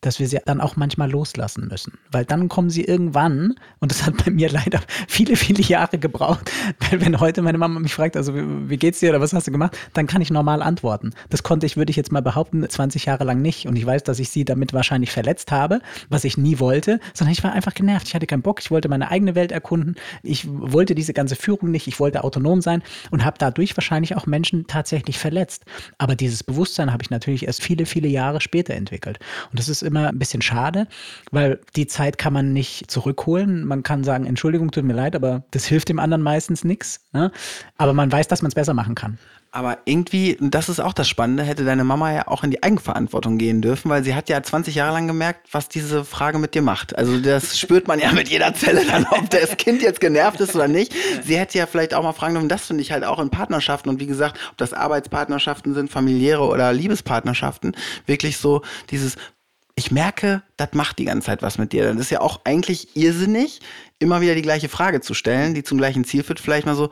dass wir sie dann auch manchmal loslassen müssen. Weil dann kommen sie irgendwann, und das hat bei mir leider viele, viele Jahre gebraucht, weil wenn heute meine Mama mich fragt, also wie, wie geht's dir oder was hast du gemacht, dann kann ich normal antworten. Das konnte ich, würde ich jetzt mal behaupten, 20 Jahre lang nicht. Und ich weiß, dass ich sie damit wahrscheinlich verletzt habe, was ich nie wollte, sondern ich war einfach genervt. Ich hatte keinen Bock, ich wollte meine eigene Welt erkunden. Ich wollte diese ganze Führung nicht, ich wollte autonom sein und habe dadurch wahrscheinlich auch Menschen tatsächlich verletzt. Aber dieses Bewusstsein habe ich natürlich erst viele, viele Jahre später entwickelt. Und das ist immer immer ein bisschen schade, weil die Zeit kann man nicht zurückholen. Man kann sagen, Entschuldigung, tut mir leid, aber das hilft dem anderen meistens nichts. Ne? Aber man weiß, dass man es besser machen kann. Aber irgendwie, das ist auch das Spannende, hätte deine Mama ja auch in die Eigenverantwortung gehen dürfen, weil sie hat ja 20 Jahre lang gemerkt, was diese Frage mit dir macht. Also das spürt man ja mit jeder Zelle dann, ob das Kind jetzt genervt ist oder nicht. Sie hätte ja vielleicht auch mal fragen dürfen, das finde ich halt auch in Partnerschaften und wie gesagt, ob das Arbeitspartnerschaften sind, familiäre oder Liebespartnerschaften, wirklich so dieses, ich merke, das macht die ganze Zeit was mit dir. Das ist ja auch eigentlich irrsinnig, immer wieder die gleiche Frage zu stellen, die zum gleichen Ziel führt. Vielleicht mal so,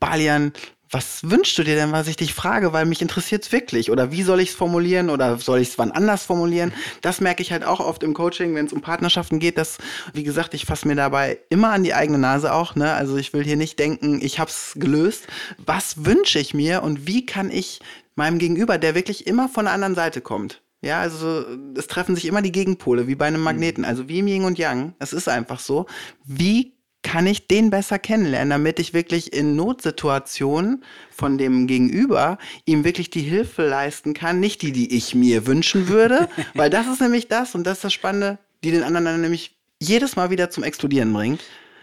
Balian, was wünschst du dir denn, was ich dich frage? Weil mich interessiert es wirklich. Oder wie soll ich es formulieren? Oder soll ich es wann anders formulieren? Das merke ich halt auch oft im Coaching, wenn es um Partnerschaften geht, dass, wie gesagt, ich fasse mir dabei immer an die eigene Nase auch. Ne? Also ich will hier nicht denken, ich habe es gelöst. Was wünsche ich mir und wie kann ich meinem Gegenüber, der wirklich immer von der anderen Seite kommt, ja, also es treffen sich immer die Gegenpole, wie bei einem mhm. Magneten, also wie im Yin und Yang. Es ist einfach so. Wie kann ich den besser kennenlernen, damit ich wirklich in Notsituationen von dem Gegenüber ihm wirklich die Hilfe leisten kann, nicht die, die ich mir wünschen würde, weil das ist nämlich das und das ist das Spannende, die den anderen dann nämlich jedes Mal wieder zum Explodieren bringt,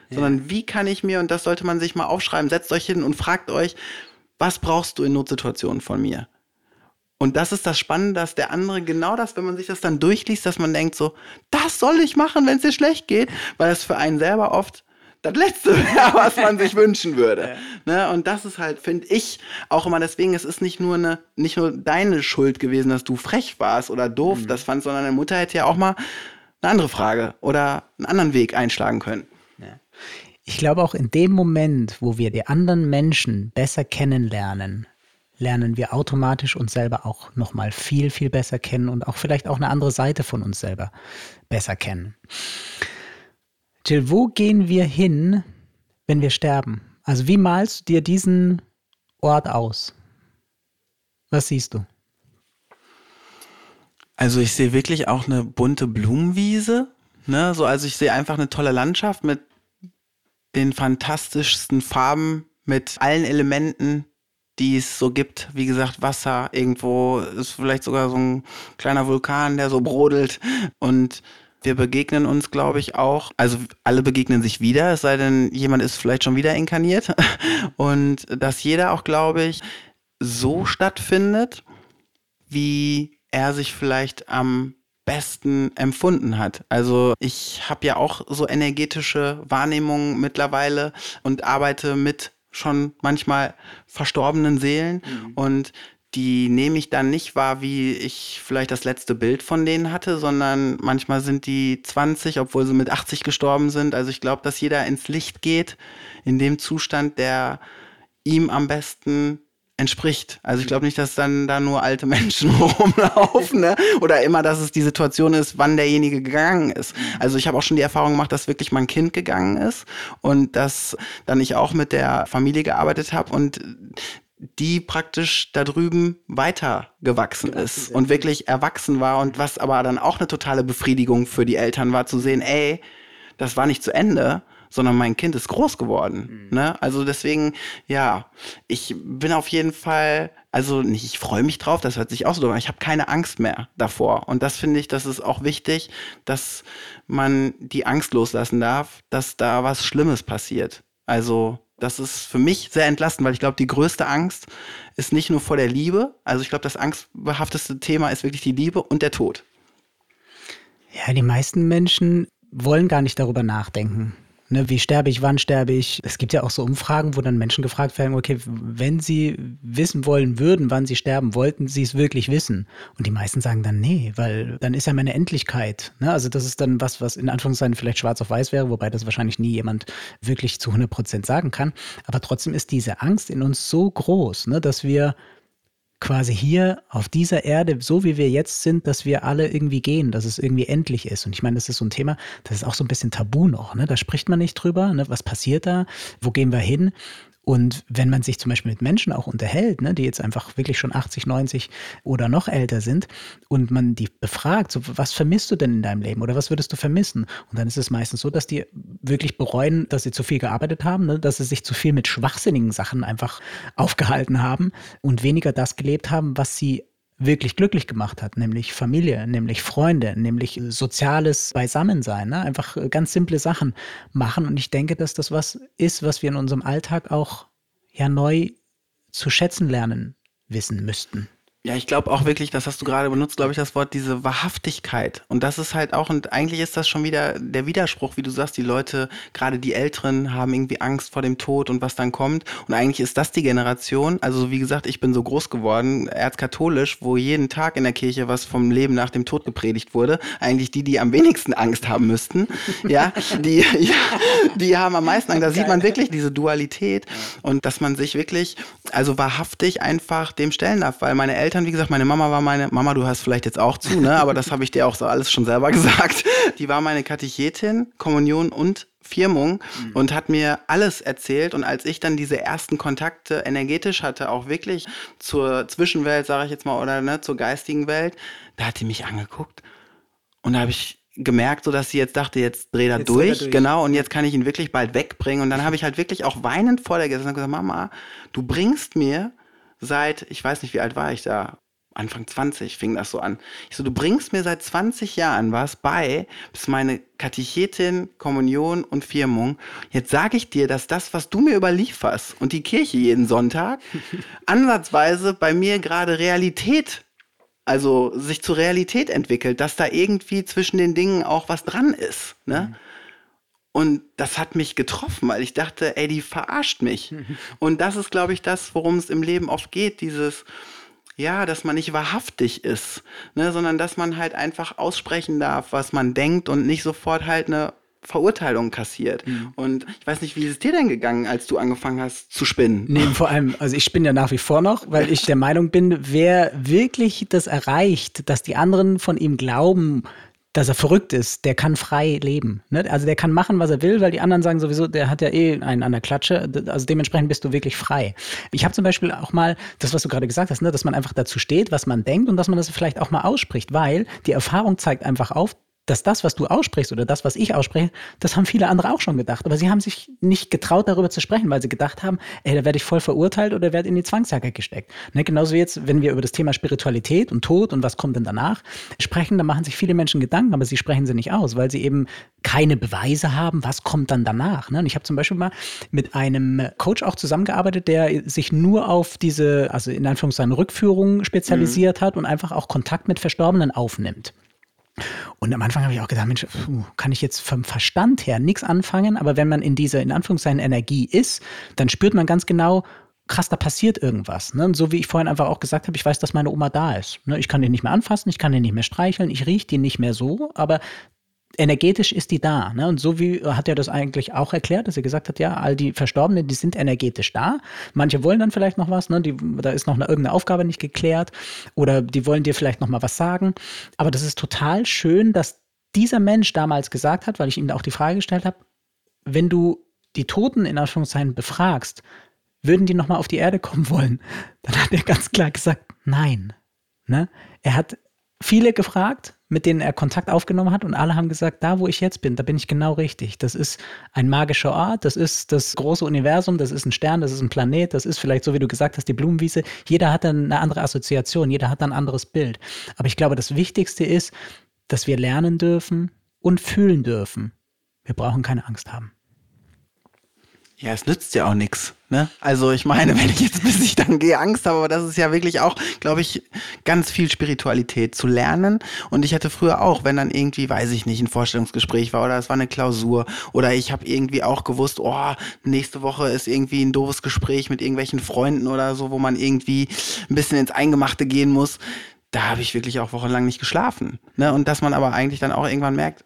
ja. sondern wie kann ich mir, und das sollte man sich mal aufschreiben, setzt euch hin und fragt euch, was brauchst du in Notsituationen von mir? Und das ist das Spannende, dass der andere genau das, wenn man sich das dann durchliest, dass man denkt so, das soll ich machen, wenn es dir schlecht geht, weil das für einen selber oft das Letzte wäre, was man sich wünschen würde. Ja. Ne? Und das ist halt, finde ich, auch immer deswegen, es ist nicht nur eine, nicht nur deine Schuld gewesen, dass du frech warst oder doof mhm. das fandst, sondern deine Mutter hätte ja auch mal eine andere Frage oder einen anderen Weg einschlagen können. Ja. Ich glaube auch in dem Moment, wo wir die anderen Menschen besser kennenlernen, lernen wir automatisch uns selber auch nochmal viel, viel besser kennen und auch vielleicht auch eine andere Seite von uns selber besser kennen. Jill, wo gehen wir hin, wenn wir sterben? Also wie malst du dir diesen Ort aus? Was siehst du? Also ich sehe wirklich auch eine bunte Blumenwiese. Ne? So, also ich sehe einfach eine tolle Landschaft mit den fantastischsten Farben, mit allen Elementen, die es so gibt. Wie gesagt, Wasser, irgendwo ist vielleicht sogar so ein kleiner Vulkan, der so brodelt. Und wir begegnen uns, glaube ich, auch. Also alle begegnen sich wieder, es sei denn, jemand ist vielleicht schon wieder inkarniert. Und dass jeder auch, glaube ich, so stattfindet, wie er sich vielleicht am besten empfunden hat. Also ich habe ja auch so energetische Wahrnehmungen mittlerweile und arbeite mit schon manchmal verstorbenen Seelen mhm. und die nehme ich dann nicht wahr, wie ich vielleicht das letzte Bild von denen hatte, sondern manchmal sind die 20, obwohl sie mit 80 gestorben sind. Also ich glaube, dass jeder ins Licht geht in dem Zustand, der ihm am besten entspricht. Also ich glaube nicht, dass dann da nur alte Menschen rumlaufen ne? oder immer, dass es die Situation ist, wann derjenige gegangen ist. Also ich habe auch schon die Erfahrung gemacht, dass wirklich mein Kind gegangen ist und dass dann ich auch mit der Familie gearbeitet habe und die praktisch da drüben weitergewachsen ist und wirklich erwachsen war und was aber dann auch eine totale Befriedigung für die Eltern war, zu sehen, ey, das war nicht zu Ende, sondern mein Kind ist groß geworden. Mhm. Ne? Also deswegen, ja, ich bin auf jeden Fall, also nicht, ich freue mich drauf, das hört sich auch so an, ich habe keine Angst mehr davor. Und das finde ich, das ist auch wichtig, dass man die Angst loslassen darf, dass da was Schlimmes passiert. Also das ist für mich sehr entlastend, weil ich glaube, die größte Angst ist nicht nur vor der Liebe. Also ich glaube, das angstbehafteste Thema ist wirklich die Liebe und der Tod. Ja, die meisten Menschen wollen gar nicht darüber nachdenken. Ne, wie sterbe ich, wann sterbe ich? Es gibt ja auch so Umfragen, wo dann Menschen gefragt werden, okay, wenn sie wissen wollen würden, wann sie sterben, wollten sie es wirklich wissen? Und die meisten sagen dann, nee, weil dann ist ja meine Endlichkeit. Ne? Also das ist dann was, was in Anführungszeichen vielleicht schwarz auf weiß wäre, wobei das wahrscheinlich nie jemand wirklich zu 100 Prozent sagen kann. Aber trotzdem ist diese Angst in uns so groß, ne, dass wir quasi hier auf dieser Erde, so wie wir jetzt sind, dass wir alle irgendwie gehen, dass es irgendwie endlich ist. Und ich meine, das ist so ein Thema, das ist auch so ein bisschen tabu noch. Ne? Da spricht man nicht drüber. Ne? Was passiert da? Wo gehen wir hin? Und wenn man sich zum Beispiel mit Menschen auch unterhält, ne, die jetzt einfach wirklich schon 80, 90 oder noch älter sind und man die befragt, so, was vermisst du denn in deinem Leben oder was würdest du vermissen? Und dann ist es meistens so, dass die wirklich bereuen, dass sie zu viel gearbeitet haben, ne, dass sie sich zu viel mit schwachsinnigen Sachen einfach aufgehalten haben und weniger das gelebt haben, was sie wirklich glücklich gemacht hat, nämlich Familie, nämlich Freunde, nämlich soziales Beisammensein, ne? einfach ganz simple Sachen machen. Und ich denke, dass das was ist, was wir in unserem Alltag auch ja neu zu schätzen lernen wissen müssten. Ja, ich glaube auch wirklich, das hast du gerade benutzt, glaube ich, das Wort diese Wahrhaftigkeit. Und das ist halt auch, und eigentlich ist das schon wieder der Widerspruch, wie du sagst, die Leute, gerade die Älteren, haben irgendwie Angst vor dem Tod und was dann kommt. Und eigentlich ist das die Generation, also wie gesagt, ich bin so groß geworden, erzkatholisch, wo jeden Tag in der Kirche was vom Leben nach dem Tod gepredigt wurde. Eigentlich die, die am wenigsten Angst haben müssten. Ja, die, ja, die haben am meisten Angst. Da sieht man wirklich diese Dualität und dass man sich wirklich, also wahrhaftig einfach dem stellen darf, weil meine Eltern Eltern, wie gesagt, meine Mama war meine, Mama, du hörst vielleicht jetzt auch zu, ne? aber das habe ich dir auch so alles schon selber gesagt. Die war meine Katechetin, Kommunion und Firmung mhm. und hat mir alles erzählt. Und als ich dann diese ersten Kontakte energetisch hatte, auch wirklich zur Zwischenwelt, sage ich jetzt mal, oder ne, zur geistigen Welt, da hat die mich angeguckt und da habe ich gemerkt, so dass sie jetzt dachte, jetzt dreh da durch, durch, genau, und jetzt kann ich ihn wirklich bald wegbringen. Und dann habe ich halt wirklich auch weinend vor der gesessen und gesagt, Mama, du bringst mir seit, ich weiß nicht, wie alt war ich da, Anfang 20 fing das so an. Ich so, du bringst mir seit 20 Jahren was bei, bis meine Katechetin, Kommunion und Firmung. Jetzt sage ich dir, dass das, was du mir überlieferst und die Kirche jeden Sonntag, ansatzweise bei mir gerade Realität, also sich zur Realität entwickelt, dass da irgendwie zwischen den Dingen auch was dran ist. Ne? Mhm. Und das hat mich getroffen, weil ich dachte, ey, die verarscht mich. Und das ist, glaube ich, das, worum es im Leben oft geht, dieses, ja, dass man nicht wahrhaftig ist, ne, sondern dass man halt einfach aussprechen darf, was man denkt und nicht sofort halt eine Verurteilung kassiert. Mhm. Und ich weiß nicht, wie ist es dir denn gegangen, als du angefangen hast zu spinnen? Nee, vor allem, also ich spinne ja nach wie vor noch, weil ich der Meinung bin, wer wirklich das erreicht, dass die anderen von ihm glauben, dass er verrückt ist, der kann frei leben. Ne? Also der kann machen, was er will, weil die anderen sagen sowieso, der hat ja eh einen an der Klatsche. Also dementsprechend bist du wirklich frei. Ich habe zum Beispiel auch mal das, was du gerade gesagt hast, ne? dass man einfach dazu steht, was man denkt und dass man das vielleicht auch mal ausspricht, weil die Erfahrung zeigt einfach auf, dass das, was du aussprichst oder das, was ich ausspreche, das haben viele andere auch schon gedacht. Aber sie haben sich nicht getraut, darüber zu sprechen, weil sie gedacht haben, ey, da werde ich voll verurteilt oder werde in die Zwangsjacke gesteckt. Ne? Genauso wie jetzt, wenn wir über das Thema Spiritualität und Tod und was kommt denn danach sprechen, da machen sich viele Menschen Gedanken, aber sie sprechen sie nicht aus, weil sie eben keine Beweise haben, was kommt dann danach. Ne? Und ich habe zum Beispiel mal mit einem Coach auch zusammengearbeitet, der sich nur auf diese, also in Anführungszeichen Rückführung spezialisiert mhm. hat und einfach auch Kontakt mit Verstorbenen aufnimmt. Und am Anfang habe ich auch gedacht, Mensch, kann ich jetzt vom Verstand her nichts anfangen, aber wenn man in dieser, in Anführungszeichen, Energie ist, dann spürt man ganz genau, krass, da passiert irgendwas. Ne? Und so wie ich vorhin einfach auch gesagt habe, ich weiß, dass meine Oma da ist. Ne? Ich kann die nicht mehr anfassen, ich kann die nicht mehr streicheln, ich rieche die nicht mehr so, aber energetisch ist die da. Ne? Und so wie hat er das eigentlich auch erklärt, dass er gesagt hat, ja, all die Verstorbenen, die sind energetisch da. Manche wollen dann vielleicht noch was, ne? die, da ist noch eine, irgendeine Aufgabe nicht geklärt oder die wollen dir vielleicht noch mal was sagen. Aber das ist total schön, dass dieser Mensch damals gesagt hat, weil ich ihm da auch die Frage gestellt habe, wenn du die Toten in Anführungszeichen befragst, würden die nochmal auf die Erde kommen wollen? Dann hat er ganz klar gesagt, nein. Ne? Er hat viele gefragt, mit denen er Kontakt aufgenommen hat und alle haben gesagt, da wo ich jetzt bin, da bin ich genau richtig. Das ist ein magischer Ort, das ist das große Universum, das ist ein Stern, das ist ein Planet, das ist vielleicht so, wie du gesagt hast, die Blumenwiese. Jeder hat dann eine andere Assoziation, jeder hat dann ein anderes Bild. Aber ich glaube, das Wichtigste ist, dass wir lernen dürfen und fühlen dürfen. Wir brauchen keine Angst haben. Ja, es nützt ja auch nichts. Ne? Also ich meine, wenn ich jetzt bis ich dann gehe Angst habe, aber das ist ja wirklich auch, glaube ich, ganz viel Spiritualität zu lernen. Und ich hatte früher auch, wenn dann irgendwie, weiß ich nicht, ein Vorstellungsgespräch war oder es war eine Klausur oder ich habe irgendwie auch gewusst, oh, nächste Woche ist irgendwie ein doofes Gespräch mit irgendwelchen Freunden oder so, wo man irgendwie ein bisschen ins Eingemachte gehen muss. Da habe ich wirklich auch wochenlang nicht geschlafen. Ne? Und dass man aber eigentlich dann auch irgendwann merkt,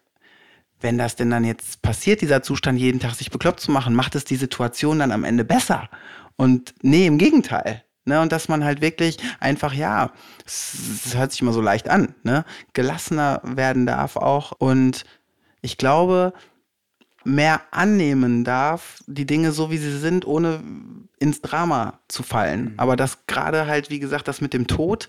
wenn das denn dann jetzt passiert, dieser Zustand jeden Tag sich bekloppt zu machen, macht es die Situation dann am Ende besser. Und nee, im Gegenteil. Ne, und dass man halt wirklich einfach, ja, es, hört sich immer so leicht an, ne, gelassener werden darf auch. Und ich glaube, mehr annehmen darf, die Dinge so wie sie sind, ohne ins Drama zu fallen. Mhm. Aber das gerade halt, wie gesagt, das mit dem Tod,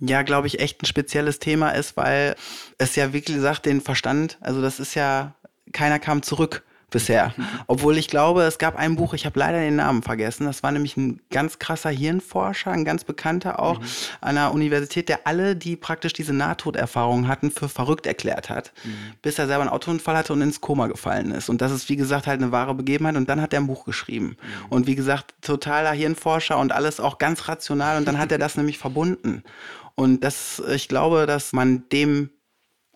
ja, glaube ich, echt ein spezielles Thema ist, weil es ja, wie gesagt, den Verstand, also das ist ja, keiner kam zurück bisher. Obwohl ich glaube, es gab ein Buch, ich habe leider den Namen vergessen. Das war nämlich ein ganz krasser Hirnforscher, ein ganz bekannter auch mhm. an der Universität, der alle, die praktisch diese Nahtoderfahrung hatten, für verrückt erklärt hat. Mhm. Bis er selber einen Autounfall hatte und ins Koma gefallen ist. Und das ist, wie gesagt, halt eine wahre Begebenheit. Und dann hat er ein Buch geschrieben. Mhm. Und wie gesagt, totaler Hirnforscher und alles auch ganz rational. Und dann hat er das nämlich verbunden. Und das, ich glaube, dass man dem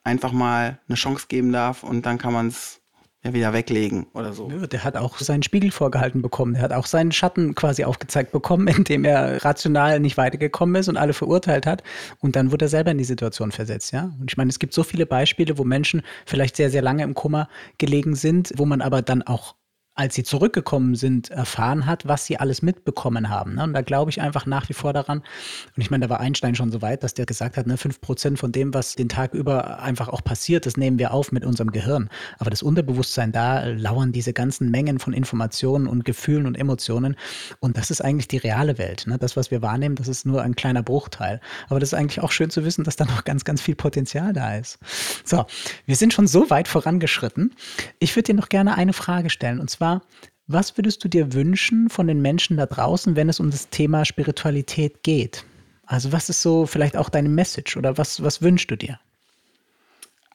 einfach mal eine Chance geben darf und dann kann man es ja wieder weglegen oder so. Der hat auch seinen Spiegel vorgehalten bekommen. Der hat auch seinen Schatten quasi aufgezeigt bekommen, indem er rational nicht weitergekommen ist und alle verurteilt hat. Und dann wurde er selber in die Situation versetzt, ja. Und ich meine, es gibt so viele Beispiele, wo Menschen vielleicht sehr, sehr lange im Kummer gelegen sind, wo man aber dann auch als sie zurückgekommen sind, erfahren hat, was sie alles mitbekommen haben. Ne? Und da glaube ich einfach nach wie vor daran. Und ich meine, da war Einstein schon so weit, dass der gesagt hat, ne, Prozent von dem, was den Tag über einfach auch passiert, das nehmen wir auf mit unserem Gehirn. Aber das Unterbewusstsein, da lauern diese ganzen Mengen von Informationen und Gefühlen und Emotionen. Und das ist eigentlich die reale Welt. Ne? Das, was wir wahrnehmen, das ist nur ein kleiner Bruchteil. Aber das ist eigentlich auch schön zu wissen, dass da noch ganz, ganz viel Potenzial da ist. So, wir sind schon so weit vorangeschritten. Ich würde dir noch gerne eine Frage stellen. Und zwar zwar, was würdest du dir wünschen von den Menschen da draußen, wenn es um das Thema Spiritualität geht? Also was ist so vielleicht auch deine Message oder was, was wünschst du dir?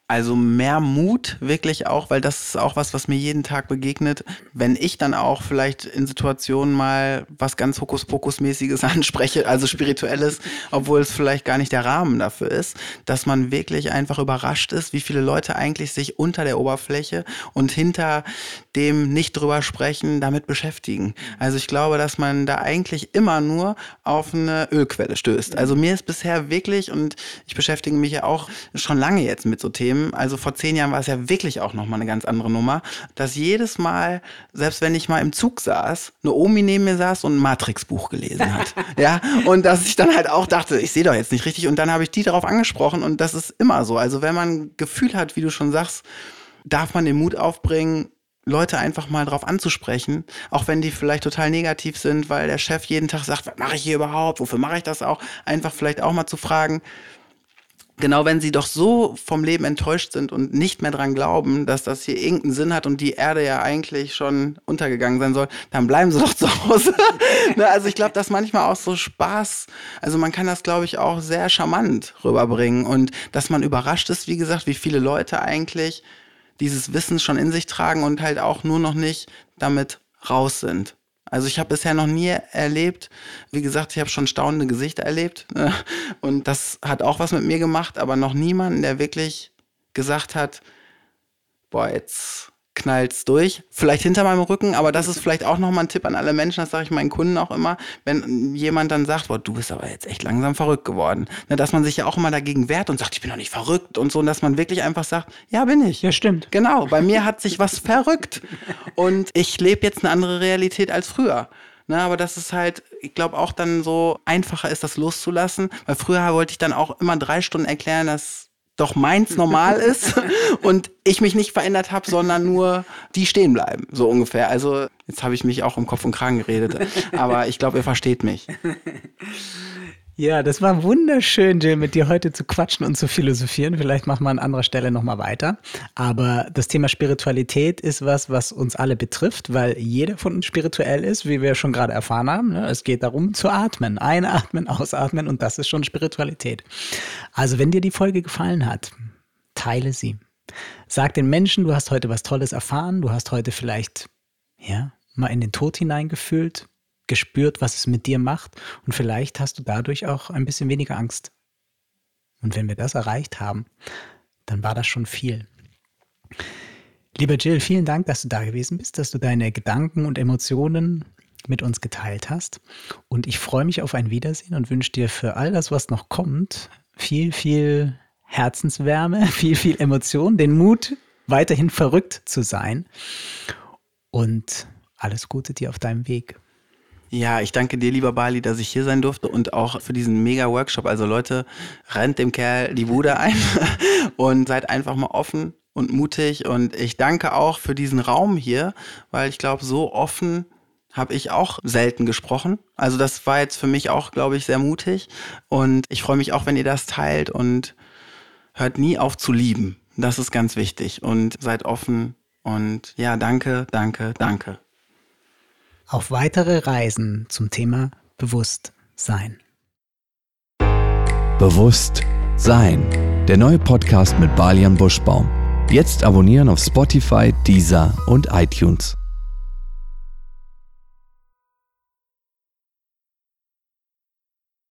Also mehr Mut wirklich auch, weil das ist auch was, was mir jeden Tag begegnet. Wenn ich dann auch vielleicht in Situationen mal was ganz Hokuspokus-mäßiges anspreche, also spirituelles, obwohl es vielleicht gar nicht der Rahmen dafür ist, dass man wirklich einfach überrascht ist, wie viele Leute eigentlich sich unter der Oberfläche und hinter dem nicht drüber sprechen, damit beschäftigen. Also ich glaube, dass man da eigentlich immer nur auf eine Ölquelle stößt. Also mir ist bisher wirklich, und ich beschäftige mich ja auch schon lange jetzt mit so Themen, Film, also vor zehn Jahren war es ja wirklich auch nochmal eine ganz andere Nummer, dass jedes Mal, selbst wenn ich mal im Zug saß, eine Omi neben mir saß und ein Matrix-Buch gelesen hat. ja, und dass ich dann halt auch dachte, ich sehe doch jetzt nicht richtig. Und dann habe ich die darauf angesprochen und das ist immer so. Also wenn man ein Gefühl hat, wie du schon sagst, darf man den Mut aufbringen, Leute einfach mal drauf anzusprechen, auch wenn die vielleicht total negativ sind, weil der Chef jeden Tag sagt, was mache ich hier überhaupt, wofür mache ich das auch, einfach vielleicht auch mal zu fragen, genau wenn sie doch so vom Leben enttäuscht sind und nicht mehr dran glauben, dass das hier irgendeinen Sinn hat und die Erde ja eigentlich schon untergegangen sein soll, dann bleiben sie doch zu Hause. ne, also ich glaube, dass manchmal auch so Spaß, also man kann das, glaube ich, auch sehr charmant rüberbringen und dass man überrascht ist, wie gesagt, wie viele Leute eigentlich dieses Wissen schon in sich tragen und halt auch nur noch nicht damit raus sind. Also ich habe bisher noch nie erlebt, wie gesagt, ich habe schon staunende Gesichter erlebt ne? und das hat auch was mit mir gemacht, aber noch niemanden, der wirklich gesagt hat, boah, jetzt knallt's durch. Vielleicht hinter meinem Rücken, aber das ist vielleicht auch nochmal ein Tipp an alle Menschen, das sage ich meinen Kunden auch immer, wenn jemand dann sagt, boah, du bist aber jetzt echt langsam verrückt geworden. Ne, dass man sich ja auch immer dagegen wehrt und sagt, ich bin doch nicht verrückt und so, und dass man wirklich einfach sagt, ja, bin ich. Ja, stimmt. Genau, bei mir hat sich was verrückt. Und ich lebe jetzt eine andere Realität als früher. Ne, aber das ist halt, ich glaube auch dann so einfacher ist, das loszulassen. Weil früher wollte ich dann auch immer drei Stunden erklären, dass doch meins normal ist und ich mich nicht verändert habe, sondern nur die stehen bleiben, so ungefähr. Also jetzt habe ich mich auch um Kopf und Kragen geredet, aber ich glaube, ihr versteht mich. Ja, das war wunderschön, Jill, mit dir heute zu quatschen und zu philosophieren. Vielleicht machen wir an anderer Stelle nochmal weiter. Aber das Thema Spiritualität ist was, was uns alle betrifft, weil jeder von uns spirituell ist, wie wir schon gerade erfahren haben. Ne? Es geht darum zu atmen, einatmen, ausatmen und das ist schon Spiritualität. Also wenn dir die Folge gefallen hat, teile sie. Sag den Menschen, du hast heute was Tolles erfahren, du hast heute vielleicht, ja, mal in den Tod hineingefühlt, gespürt, was es mit dir macht und vielleicht hast du dadurch auch ein bisschen weniger Angst. Und wenn wir das erreicht haben, dann war das schon viel. Lieber Jill, vielen Dank, dass du da gewesen bist, dass du deine Gedanken und Emotionen mit uns geteilt hast. Und ich freue mich auf ein Wiedersehen und wünsche dir für all das, was noch kommt, viel, viel Herzenswärme, viel, viel Emotion, den Mut, weiterhin verrückt zu sein. Und alles Gute dir auf deinem Weg. Ja, ich danke dir, lieber Bali, dass ich hier sein durfte und auch für diesen Mega-Workshop. Also Leute, rennt dem Kerl die Bude ein und seid einfach mal offen und mutig. Und ich danke auch für diesen Raum hier, weil ich glaube, so offen habe ich auch selten gesprochen. Also das war jetzt für mich auch, glaube ich, sehr mutig. Und ich freue mich auch, wenn ihr das teilt und hört nie auf zu lieben. Das ist ganz wichtig. Und seid offen. Und ja, danke, danke, danke auf weitere Reisen zum Thema Bewusstsein. Bewusst sein. Der neue Podcast mit Balian Buschbaum. Jetzt abonnieren auf Spotify, Deezer und iTunes.